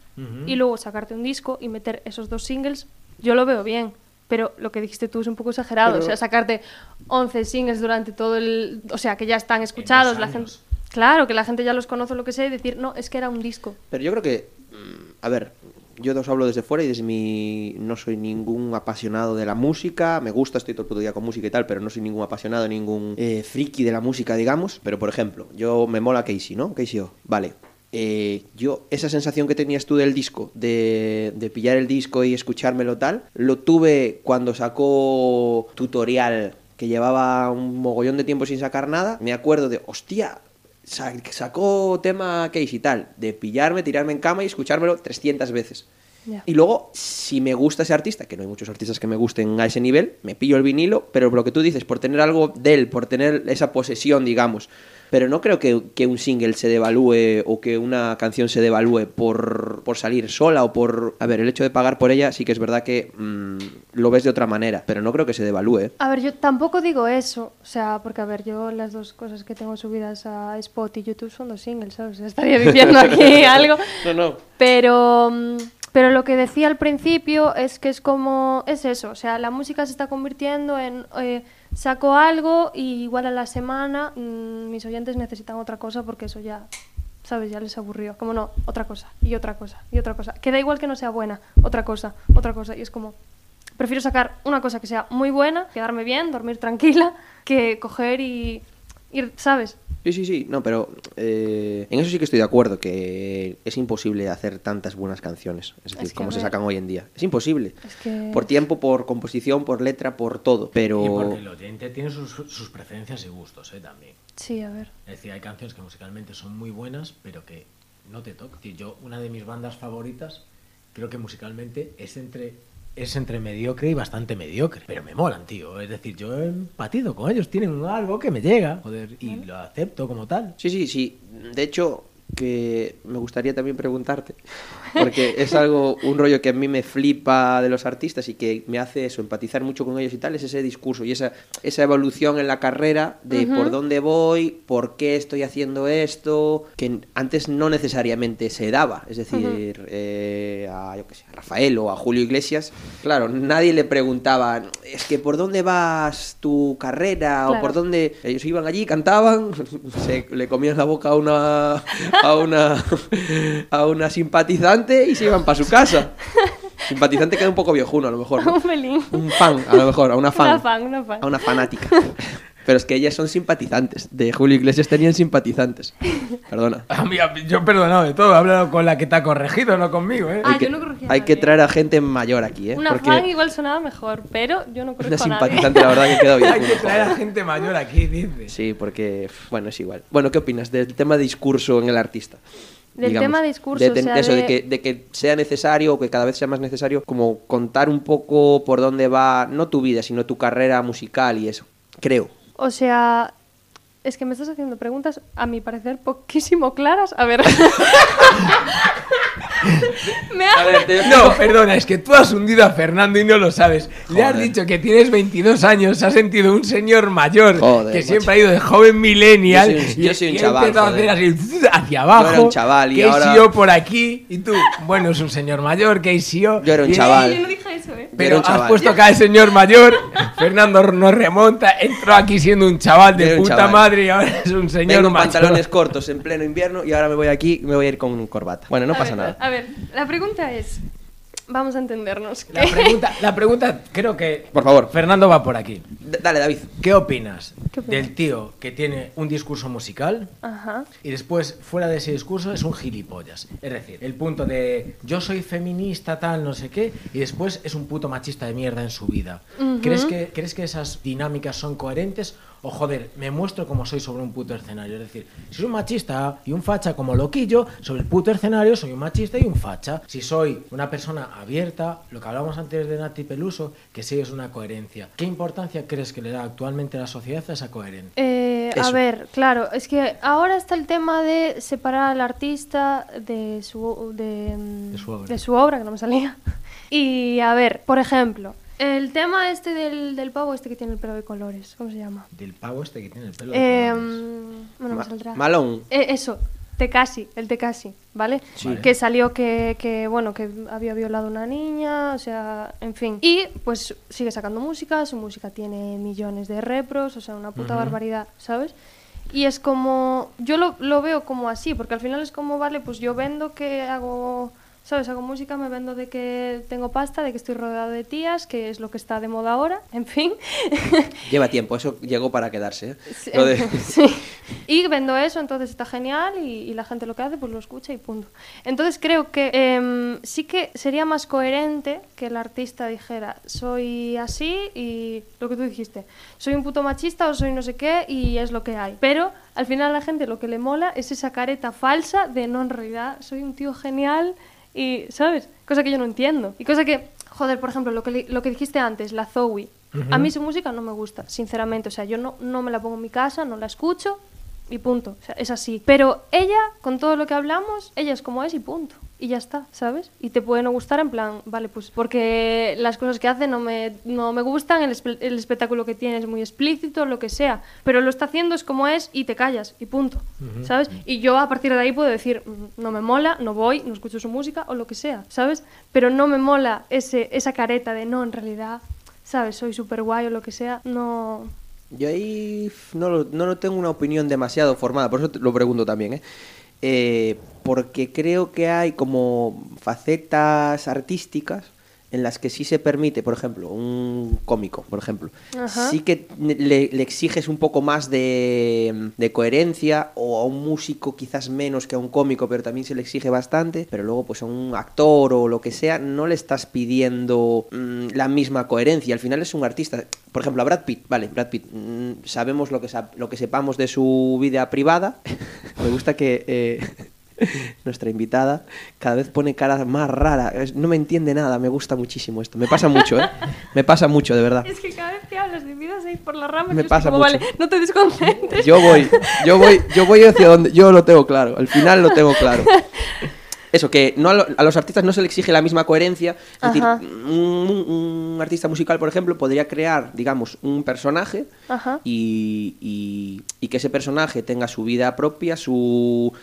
Y luego sacarte un disco y meter esos dos singles, yo lo veo bien. Pero lo que dijiste tú es un poco exagerado. Pero- O sea, sacarte 11 singles durante todo el... O sea, que ya están escuchados. La gente... Claro, que la gente ya los conoce lo que sea y decir, no, es que era un disco. Pero yo creo que, mm, a ver, yo os hablo desde fuera y desde mi... No soy ningún apasionado de la música, me gusta, estoy todo el puto día con música y tal, pero no soy ningún apasionado, ningún eh, friki de la música, digamos. Pero, por ejemplo, yo me mola Casey, ¿no? Casey O, vale. Eh, yo, esa sensación que tenías tú del disco, de, de pillar el disco y escuchármelo tal, lo tuve cuando sacó tutorial que llevaba un mogollón de tiempo sin sacar nada. Me acuerdo de, hostia, sa- sacó tema Case y tal, de pillarme, tirarme en cama y escuchármelo 300 veces. Y luego, si me gusta ese artista, que no hay muchos artistas que me gusten a ese nivel, me pillo el vinilo, pero lo que tú dices, por tener algo de él, por tener esa posesión, digamos. Pero no creo que, que un single se devalúe o que una canción se devalúe por, por salir sola o por... A ver, el hecho de pagar por ella sí que es verdad que mm, lo ves de otra manera, pero no creo que se devalúe. ¿eh? A ver, yo tampoco digo eso, o sea, porque a ver, yo las dos cosas que tengo subidas a Spot y YouTube son dos singles, ¿sabes? O (laughs) sea, estaría diciendo aquí (laughs) algo. No, no. Pero, mm, pero lo que decía al principio es que es como, es eso, o sea, la música se está convirtiendo en, eh, saco algo y igual a la semana mm, mis oyentes necesitan otra cosa porque eso ya, ¿sabes? Ya les aburrió. Como no, otra cosa, y otra cosa, y otra cosa. Que da igual que no sea buena, otra cosa, otra cosa. Y es como, prefiero sacar una cosa que sea muy buena, quedarme bien, dormir tranquila, que coger y ir, ¿sabes? Sí, sí, sí, no, pero eh, en eso sí que estoy de acuerdo, que es imposible hacer tantas buenas canciones, es decir, Es que, como se sacan hoy en día. Es imposible. Es que... Por tiempo, por composición, por letra, por todo. Pero... Y porque el oyente tiene sus, sus preferencias y gustos, ¿eh? También. Sí, a ver. Es decir, hay canciones que musicalmente son muy buenas, pero que no te tocan. Yo, una de mis bandas favoritas, creo que musicalmente es entre es entre mediocre y bastante mediocre. Pero me molan, tío. Es decir, yo he empatido con ellos. Tienen algo que me llega, joder, y lo acepto como tal. Sí, sí, sí. De hecho, que me gustaría también preguntarte, porque es algo, un rollo que a mí me flipa de los artistas y que me hace eso, empatizar mucho con ellos y tal, es ese discurso y esa, esa evolución en la carrera de por dónde voy, por qué estoy haciendo esto, que antes no necesariamente se daba. Es decir, eh, a, yo qué sé, a Rafael o a Julio Iglesias, claro, nadie le preguntaba, es que por dónde vas tu carrera o por dónde... Ellos iban allí, cantaban, (laughs) se le comían la boca a una a una (laughs) a una simpatizante y se iban para su casa. (laughs) Simpatizante queda un poco viejuno a lo mejor. ¿no? (laughs) Un pelín. Un fan, a lo mejor, a una (laughs) fan. Una fan, una fan. A una fanática. Pero es que ellas son simpatizantes. De Julio Iglesias tenían simpatizantes. Perdona. A mí, a mí- yo he perdonado de todo, he hablado con la que te ha corregido, no conmigo, ¿eh? Ah, hay que, yo no corregí a hay que nadie. traer a gente mayor aquí, ¿eh? Una Porque fan igual sonaba mejor, pero yo no una a nadie. simpatizante, la verdad que quedó bien. Hay que traer a gente mayor aquí, dice. Sí, porque, bueno, es igual. Bueno, ¿qué opinas del tema de discurso en el artista? Del tema de discurso, de, o sea, eso, de- que, de que sea necesario o que cada vez sea más necesario como contar un poco por dónde va, no tu vida, sino tu carrera musical y eso. Creo. O sea, es que me estás haciendo preguntas, a mi parecer, poquísimo claras. A ver. (laughs) me ha... No, perdona, es que tú has hundido a Fernando y no lo sabes. Le has dicho que tienes 22 años, se ha sentido un señor mayor Joder, que macho. siempre ha ido de joven millennial Yo soy un- y, yo soy un y ha chaval, a hacer así hacia abajo. Yo era un chaval y que ahora- yo por aquí y tú, bueno, es un señor mayor, que yo. Yo era un y- chaval. Yo no dije eso, ¿eh? Pero has chaval. puesto cada señor mayor, (laughs) Fernando nos remonta, entró aquí siendo un chaval de puta chaval. madre y (laughs) ahora es un señor Vengo en mayor. pantalones cortos en pleno invierno y ahora me voy aquí me voy a ir con corbata. Bueno, no A pasa ver, nada. A ver, la pregunta es... Vamos a entendernos. La pregunta, la pregunta, creo que. Por favor. Fernando va por aquí. D- dale, David. ¿Qué opinas del tío que tiene un discurso musical Ajá. y después, fuera de ese discurso, es un gilipollas? Es decir, el punto de yo soy feminista, tal, no sé qué, y después es un puto machista de mierda en su vida. ¿Crees, que, ¿Crees que esas dinámicas son coherentes? O joder, me muestro como soy sobre un puto escenario. Es decir, si soy un machista y un facha como loquillo, sobre el puto escenario soy un machista y un facha. Si soy una persona abierta, lo que hablábamos antes de Nati Peluso, que sí es una coherencia. ¿Qué importancia crees que le da actualmente la sociedad a esa coherencia? Eh, a ver, claro, es que ahora está el tema de separar al artista de su, de, De su obra. de su obra, que no me salía. (laughs) Y a ver, por ejemplo, el tema este del, del pavo este que tiene el pelo de colores, ¿cómo se llama? Del pavo este que tiene el pelo de Eh, colores. bueno, Ma- me saldrá. Malone. Eh, eso, Tecasi, el Tecasi, ¿vale? Sí. Que salió que, que, bueno, que había violado a una niña, o sea, en fin. Y pues sigue sacando música, su música tiene millones de repros, o sea, una puta barbaridad, ¿sabes? Y es como, yo lo, lo veo como así, porque al final es como, vale, pues yo vendo que hago, ¿sabes? Hago música, me vendo de que tengo pasta, de que estoy rodeado de tías, que es lo que está de moda ahora, (laughs) en fin. Lleva tiempo, eso llegó para quedarse. ¿eh? Sí, Lo de- (laughs) sí. Y vendo eso, entonces está genial y, y la gente lo que hace pues lo escucha y punto. Entonces creo que em, sí que sería más coherente que el artista dijera soy así y lo que tú dijiste, soy un puto machista o soy no sé qué y es lo que hay. Pero al final a la gente lo que le mola es esa careta falsa de no en realidad soy un tío genial y, ¿sabes? Cosa que yo no entiendo. Y cosa que, joder, por ejemplo, lo que, lo que dijiste antes, la Zoe. A mí su música no me gusta, sinceramente. O sea, yo no, no me la pongo en mi casa, no la escucho y punto. O sea, es así. Pero ella, con todo lo que hablamos, ella es como es y punto. Y ya está, ¿sabes? Y te puede no gustar en plan, vale, pues porque las cosas que hace no me, no me gustan, el, espe- el espectáculo que tiene es muy explícito, lo que sea. Pero lo está haciendo es como es y te callas y punto, ¿sabes? Y yo a partir de ahí puedo decir, "Mm, no me mola, no voy, no escucho su música o lo que sea, ¿sabes? Pero no me mola ese, esa careta de no, en realidad, ¿sabes? Soy súper guay o lo que sea. No, Yo ahí no lo, no lo tengo una opinión demasiado formada, por eso te lo pregunto también, ¿eh? Eh, porque creo que hay como facetas artísticas en las que sí se permite, por ejemplo, un cómico, por ejemplo, Ajá. sí que le, le exiges un poco más de, de coherencia o a un músico quizás menos que a un cómico, pero también se le exige bastante, pero luego pues a un actor o lo que sea no le estás pidiendo mm, la misma coherencia, al final es un artista. Por ejemplo, a Brad Pitt, vale, Brad Pitt, mm, sabemos lo que, lo que sepamos de su vida privada, (laughs) me gusta que... eh, (laughs) Nuestra invitada cada vez pone cara más rara. No me entiende nada, me gusta muchísimo esto. Me pasa mucho, ¿eh? Me pasa mucho, de verdad. Es que cada vez que hablas de se ir por la rama. Me pasa como, mucho. Vale, no te desconcentres. Yo voy, yo voy, yo voy hacia donde yo lo tengo claro. Al final lo tengo claro. (laughs) Eso, que no a, lo- a los artistas no se le exige la misma coherencia. Es decir, un, un artista musical, por ejemplo, podría crear, digamos, un personaje y- y que ese personaje tenga su vida propia, su,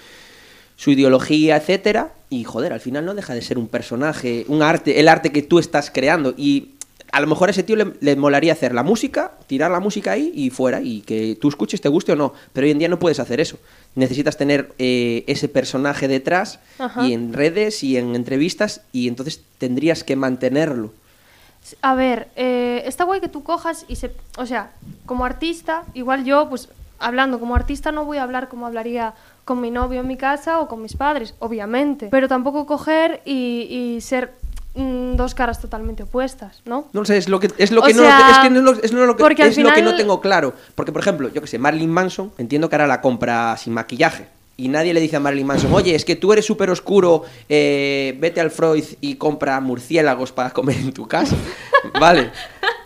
su ideología, etcétera. Y joder, al final no deja de ser un personaje, un arte, el arte que tú estás creando. Y a lo mejor a ese tío le, le molaría hacer la música, tirar la música ahí y fuera, y que tú escuches, te guste o no. Pero hoy en día no puedes hacer eso. Necesitas tener eh, ese personaje detrás Ajá. y en redes y en entrevistas, y entonces tendrías que mantenerlo. A ver, eh, está guay que tú cojas y se... O sea, como artista, igual yo, pues hablando como artista no voy a hablar como hablaría con mi novio en mi casa o con mis padres, obviamente. Pero tampoco coger y, y ser mm, dos caras totalmente opuestas, ¿no? No sé, es lo que, es lo O que, no, sea, es que no, es lo- que, es lo que no tengo claro. Porque, por ejemplo, yo que sé, Marilyn Manson, entiendo que ahora la compra sin maquillaje. Y nadie le dice a Marilyn Manson, oye, es que tú eres súper oscuro, eh, vete al Freud y compra murciélagos para comer en tu casa. (laughs) vale.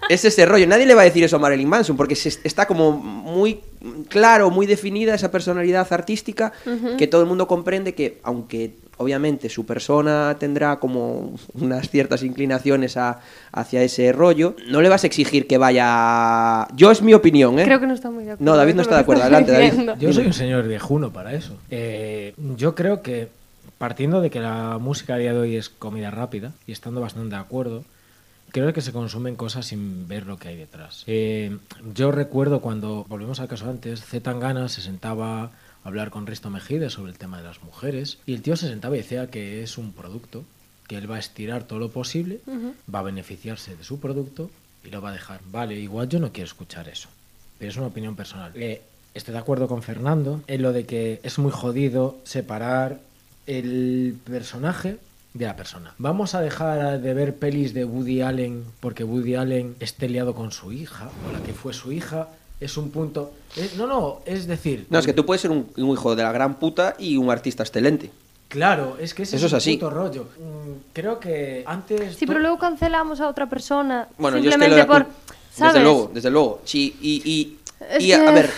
Es ese rollo. Nadie le va a decir eso a Marilyn Manson, porque se- está como muy claro, muy definida esa personalidad artística, que todo el mundo comprende que, aunque obviamente su persona tendrá como unas ciertas inclinaciones a- hacia ese rollo, no le vas a exigir que vaya... Yo es mi opinión, ¿eh? Creo que no está muy de acuerdo. No, David no está de acuerdo. Adelante, David. Yo soy un señor viejuno para eso. Eh, yo creo que, partiendo de que la música a día de hoy es comida rápida, y estando bastante de acuerdo, creo que se consumen cosas sin ver lo que hay detrás. Eh, yo recuerdo cuando, volvemos al caso antes, Z Tangana se sentaba a hablar con Risto Mejide sobre el tema de las mujeres, y el tío se sentaba y decía que es un producto, que él va a estirar todo lo posible, va a beneficiarse de su producto y lo va a dejar. Vale, igual yo no quiero escuchar eso pero es una opinión personal. Eh, estoy de acuerdo con Fernando en lo de que es muy jodido separar el personaje de la persona. Vamos a dejar de ver pelis de Woody Allen porque Woody Allen esté liado con su hija o la que fue su hija. Es un punto. eh, no, no, es decir. No, es que tú puedes ser un, un hijo de la gran puta y un artista excelente. Claro, es que ese Eso es, es un puto rollo. Mm, creo que antes. Sí, pero luego cancelamos a otra persona Bueno, yo es que simplemente lo de por... Desde luego, desde luego. Sí, y, y, que- a ver,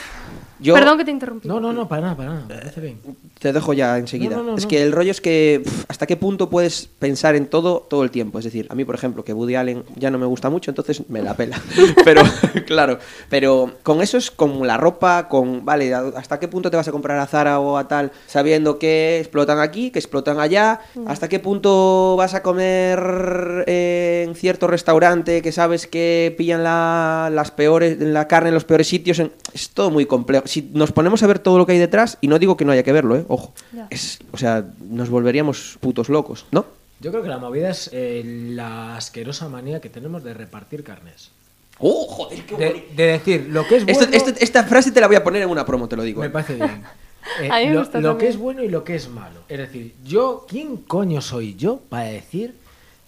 yo Perdón que te interrumpí. No, no, no, para nada, para nada. Me parece bien. te dejo ya enseguida. No, no, no, es no. que el rollo es que hasta qué punto puedes pensar en todo todo el tiempo. Es decir, a mí, por ejemplo, que Woody Allen ya no me gusta mucho, entonces me la pela. (laughs) pero, (laughs) claro, pero con eso es con la ropa, con, vale, hasta qué punto te vas a comprar a Zara o a tal, sabiendo que explotan aquí, que explotan allá, hasta qué punto vas a comer en cierto restaurante que sabes que pillan la, las peores, la carne en los peores sitios. en- es todo muy complejo. Si nos ponemos a ver todo lo que hay detrás, y no digo que no haya que verlo, ¿eh? ojo, es, o sea, nos volveríamos putos locos, ¿no? Yo creo que la movida es eh, la asquerosa manía que tenemos de repartir carnes. ¡Oh, joder, qué De, de decir lo que es bueno. Esto- esto- esta frase te la voy a poner en una promo, te lo digo. Me ¿eh? parece bien. (laughs) Eh, A mí me lo, gusta lo que es bueno y lo que es malo. Es decir, yo, ¿quién coño soy yo para decir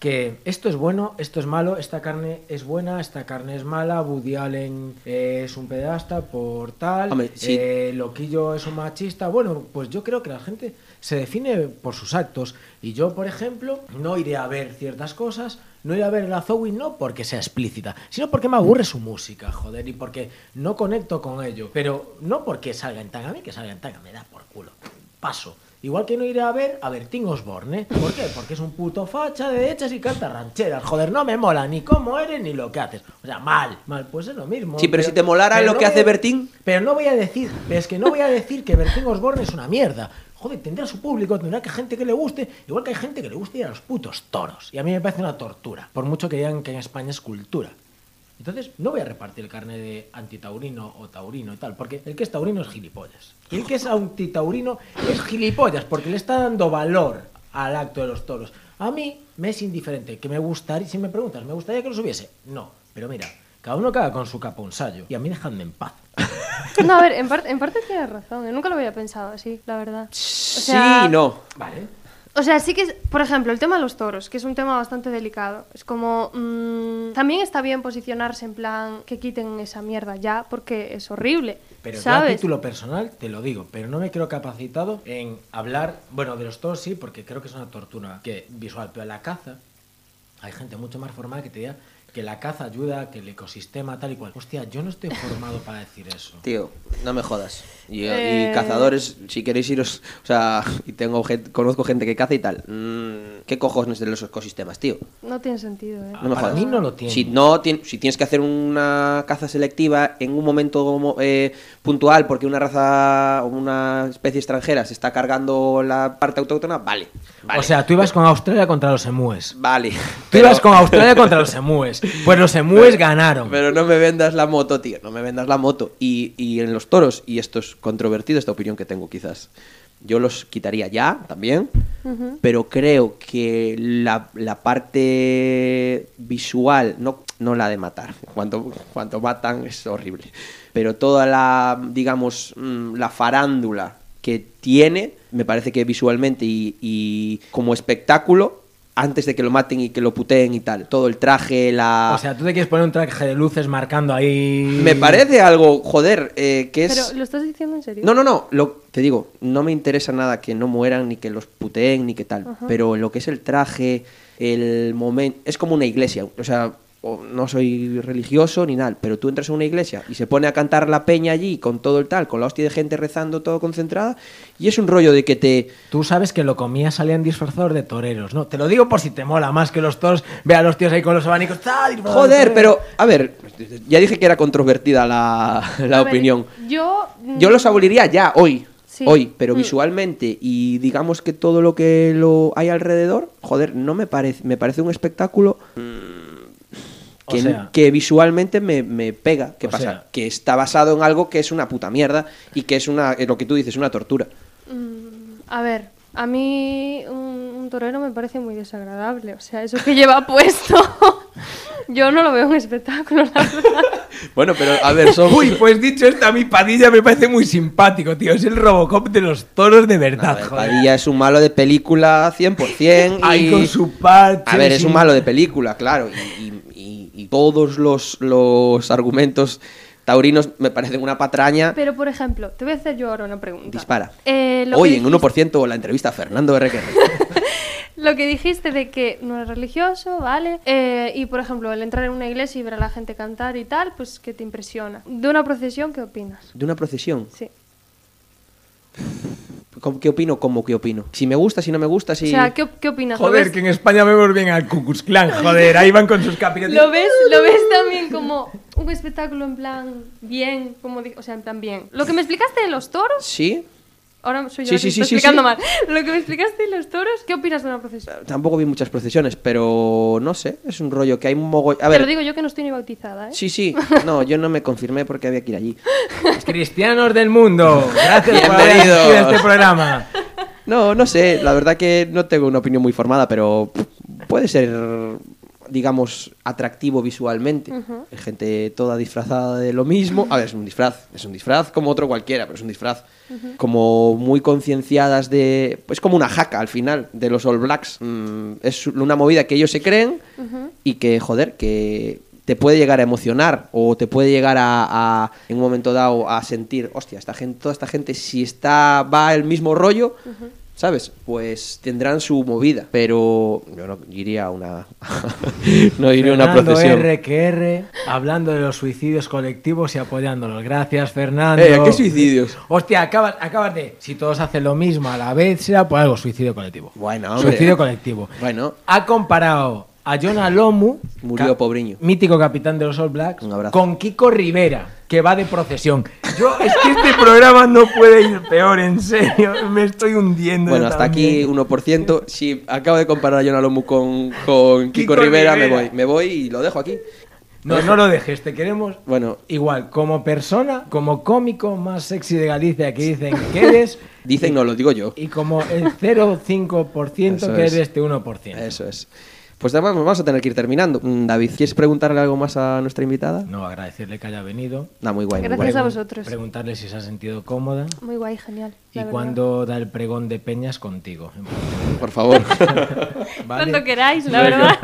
que esto es bueno, esto es malo, esta carne es buena, esta carne es mala, Woody Allen es un pedasta por tal, Hombre, sí. eh, Loquillo es un machista? Bueno, pues yo creo que la gente se define por sus actos. Y yo, por ejemplo, no iré a ver ciertas cosas, no iré a ver la Zoe no porque sea explícita, sino porque me aburre su música, joder, y porque no conecto con ello. Pero no porque salga en tanga, a mí que salga en tanga me da por culo. Paso. Igual que no iré a ver a Bertín Osborne. ¿Por qué? Porque es un puto facha de derechas y canta rancheras. Joder, no me mola ni cómo eres ni lo que haces. O sea, mal, mal, pues es lo mismo. Sí, pero si te molara lo que hace a- Bertín. Pero no voy a decir, es que no voy a decir que Bertín Osborne es una mierda. Joder, tendrá su público, tendrá que gente que le guste, igual que hay gente que le guste ir a los putos toros. Y a mí me parece una tortura, por mucho que digan que en España es cultura. Entonces, no voy a repartir carne de antitaurino o taurino y tal, porque el que es taurino es gilipollas. Y el que es antitaurino es gilipollas, porque le está dando valor al acto de los toros. A mí me es indiferente, que me gustaría, si me preguntas, ¿me gustaría que los hubiese? No, pero mira, cada uno caga con su caponsallo, y a mí dejadme en paz. (laughs) No, a ver, en, parte en parte tienes razón. ¿eh? Nunca lo había pensado así, la verdad. O sea, sí, no. Vale. O sea, sí que, es- por ejemplo, el tema de los toros, que es un tema bastante delicado. Es como, mm, también está bien posicionarse en plan que quiten esa mierda ya, porque es horrible. Pero yo a ¿sabes? título personal te lo digo, pero no me creo capacitado en hablar, bueno, de los toros sí, porque creo que es una tortura que visual, pero la caza, hay gente mucho más formada que te diga que la caza ayuda, que el ecosistema tal y cual. Hostia, yo no estoy formado para decir eso. Tío, no me jodas. Y, y Eh. cazadores, si queréis iros, o sea, y tengo gente, conozco gente que caza y tal. mm, ¿Qué cojones de los ecosistemas, tío? No tiene sentido, ¿eh? No me Para jodas. mí no lo tiene. Si, no, si tienes que hacer una caza selectiva en un momento mo- eh, puntual porque una raza o una especie extranjera se está cargando la parte autóctona, vale. vale O sea, tú ibas con Australia contra los emúes. vale. Tú Pero, ibas con Australia contra los emúes. (laughs) Pues los emúes ganaron. pero no me vendas la moto, tío. No me vendas la moto. Y, y en los toros, y esto es controvertido, esta opinión que tengo quizás. yo los quitaría ya también, pero creo que la, la parte visual, no, no la de matar, cuando, cuando matan es horrible, pero toda la, digamos, mm, la farándula que tiene, me parece que visualmente y, y como espectáculo, antes de que lo maten y que lo puteen y tal, todo el traje, la... O sea, tú te quieres poner un traje de luces marcando ahí. me parece algo, joder, eh, que es... Pero, ¿lo estás diciendo en serio? No, no, no, lo, te digo, no me interesa nada que no mueran, ni que los puteen, ni que tal. Pero lo que es el traje, el momento. Es como una iglesia. O sea, o- no soy religioso ni nada, pero tú entras en una iglesia y se pone a cantar la peña allí con todo el tal, con la hostia de gente rezando, todo concentrada. Y es un rollo de que te. Tú sabes que lo comías salían disfrazados de toreros, ¿no? Te lo digo por si te mola más que los toros. Ve a los tíos ahí con los abanicos. Joder, pero. A ver, ya dije que era controvertida la, la A ver, opinión. yo. Yo los aboliría ya, hoy. Sí. Hoy, pero Mm. visualmente y digamos que todo lo que lo hay alrededor, joder, no me parece, me parece un espectáculo O que, sea- que visualmente me, me pega. ¿Qué pasa? sea- que está basado en algo que es una puta mierda y que es una, lo que tú dices, una tortura. A ver, a mí un, un torero me parece muy desagradable. O sea, eso que lleva (laughs) puesto. yo no lo veo un espectáculo, la verdad. (laughs) Bueno, pero a ver, son... Uy, (laughs) pues dicho esto, a mi Padilla me parece muy simpático, tío. Es el Robocop de los toros de A verdad, ver, joder. Padilla es un malo de película 100% y... Ahí con su parche. A ver, es un malo de película, claro. Y- y todos los, los argumentos taurinos me parecen una patraña. Pero, por ejemplo, te voy a hacer yo ahora una pregunta. Dispara. Eh, lo Hoy que en dijiste- 1% la entrevista a Fernando RQR. (laughs) Lo que dijiste de que no eres religioso, ¿vale? Eh, y por ejemplo, el entrar en una iglesia y ver a la gente cantar y tal, pues que te impresiona. De una procesión, ¿qué opinas? De una procesión. Sí. ¿Cómo- ¿Qué opino? ¿Cómo qué opino? Si me gusta, si no me gusta, si... O sea, ¿qué, qué opinas? ¿Lo Joder, ves- que en España vemos bien al Ku Klux Klan, (laughs) joder. Ahí van con sus capirotes. ¿Lo ves, ¿Lo ves también como un espectáculo en plan bien? Como o sea, en plan bien. Lo que me explicaste de los toros, Sí, ahora soy yo Sí, la sí, que sí, sí, explicando sí. mal. (laughs) Lo que me explicaste de los toros, ¿qué opinas de una procesión? tampoco vi muchas procesiones, pero no sé, es un rollo que hay un mogollón... A Te lo digo yo que no estoy ni bautizada, ¿eh? sí, sí, (laughs) no, yo no me confirmé porque había que ir allí. Cristianos del mundo, gracias por haber asistido a este programa. No, no sé, la verdad que no tengo una opinión muy formada, pero puede ser, digamos, atractivo visualmente. Gente toda disfrazada de lo mismo. A ver, es un disfraz, es un disfraz como otro cualquiera, pero es un disfraz. Como muy concienciadas de... Pues como una jaca al final de los All Blacks. Mm, es una movida que ellos se creen y que, joder, que te puede llegar a emocionar o te puede llegar a, a, en un momento dado a sentir, hostia, esta gente, toda esta gente si está va el mismo rollo, ¿sabes? Pues tendrán su movida, pero yo no iría a una (laughs) no iría a una procesión. RQR, hablando de los suicidios colectivos y apoyándolos. Gracias, Fernando. Eh, ¿a qué suicidios? Hostia, acabas, acabas de. Si todos hacen lo mismo a la vez, será por algo suicidio colectivo. Bueno, hombre. Suicidio colectivo. Bueno, Ha comparado a Jonah Lomu, Murió ca- pobriño. mítico capitán de los All Blacks, Un abrazo. con Kiko Rivera, que va de procesión. Yo, (laughs) es que este programa no puede ir peor, en serio. Me estoy hundiendo. bueno, hasta aquí también. 1%. Si acabo de comparar a John Alomu con, con Kiko, Kiko Rivera, me voy. Me voy y lo dejo aquí. No, no lo dejes, te queremos Bueno, igual, como persona, como cómico más sexy de Galicia que dicen que eres, dicen no, lo digo yo. y como el 0,5% Eso que es. eres este 1%. Eso es. Pues además vamos a tener que ir terminando. Mm, David, ¿quieres preguntarle algo más a nuestra invitada? No, agradecerle que haya venido. No, muy guay. muy Gracias guay. a vosotros. Preguntarle si se ha sentido cómoda Muy guay, genial. y cuándo da el pregón de peñas contigo. Por favor. (laughs) ¿Vale? Cuando queráis, la verdad.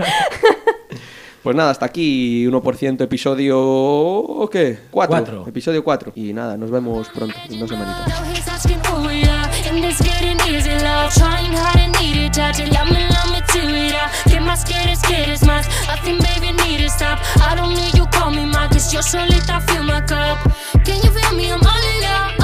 (laughs) pues nada, hasta aquí 1% episodio... ¿O qué? 4. Cuatro. Episodio 4. Y nada, nos vemos pronto, en dos semanitas. It's getting easy, love. Trying hard and need it, touch it, love me, love me to it. uh. ¿Qué más quieres, quieres más? I think, baby, need to stop. I don't need you, call me ma, cause yo I fill my cup. Can you feel me? I'm all in love,